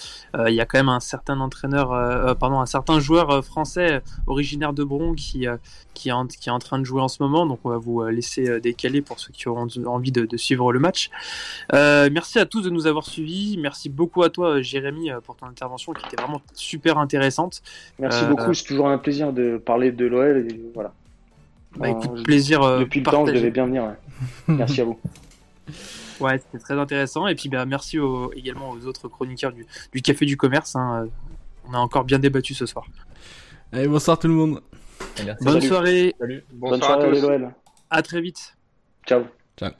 S3: Il y a quand même un certain entraîneur, pardon, un certain joueur français originaire de Bron qui est, en, train de jouer en ce moment, donc on va vous laisser décaler pour ceux qui auront envie de suivre le match. merci à tous de nous avoir suivis, merci beaucoup à toi, Jérémy, pour ton intervention qui était vraiment super intéressante.
S4: Merci euh, beaucoup, c'est toujours un plaisir de parler de l'OL. Voilà.
S3: Bah, écoute, plaisir.
S4: Euh, depuis le temps, je devais bien venir. Merci à vous.
S3: Ouais, c'était très intéressant. Et puis, bah, merci également aux autres chroniqueurs du, Café du Commerce. Hein. On a encore bien débattu ce soir.
S5: Allez, bonsoir tout le monde.
S3: Bonne soirée.
S4: Salut. Bonne soirée à tous.
S3: À très vite.
S4: Ciao.
S5: Ciao.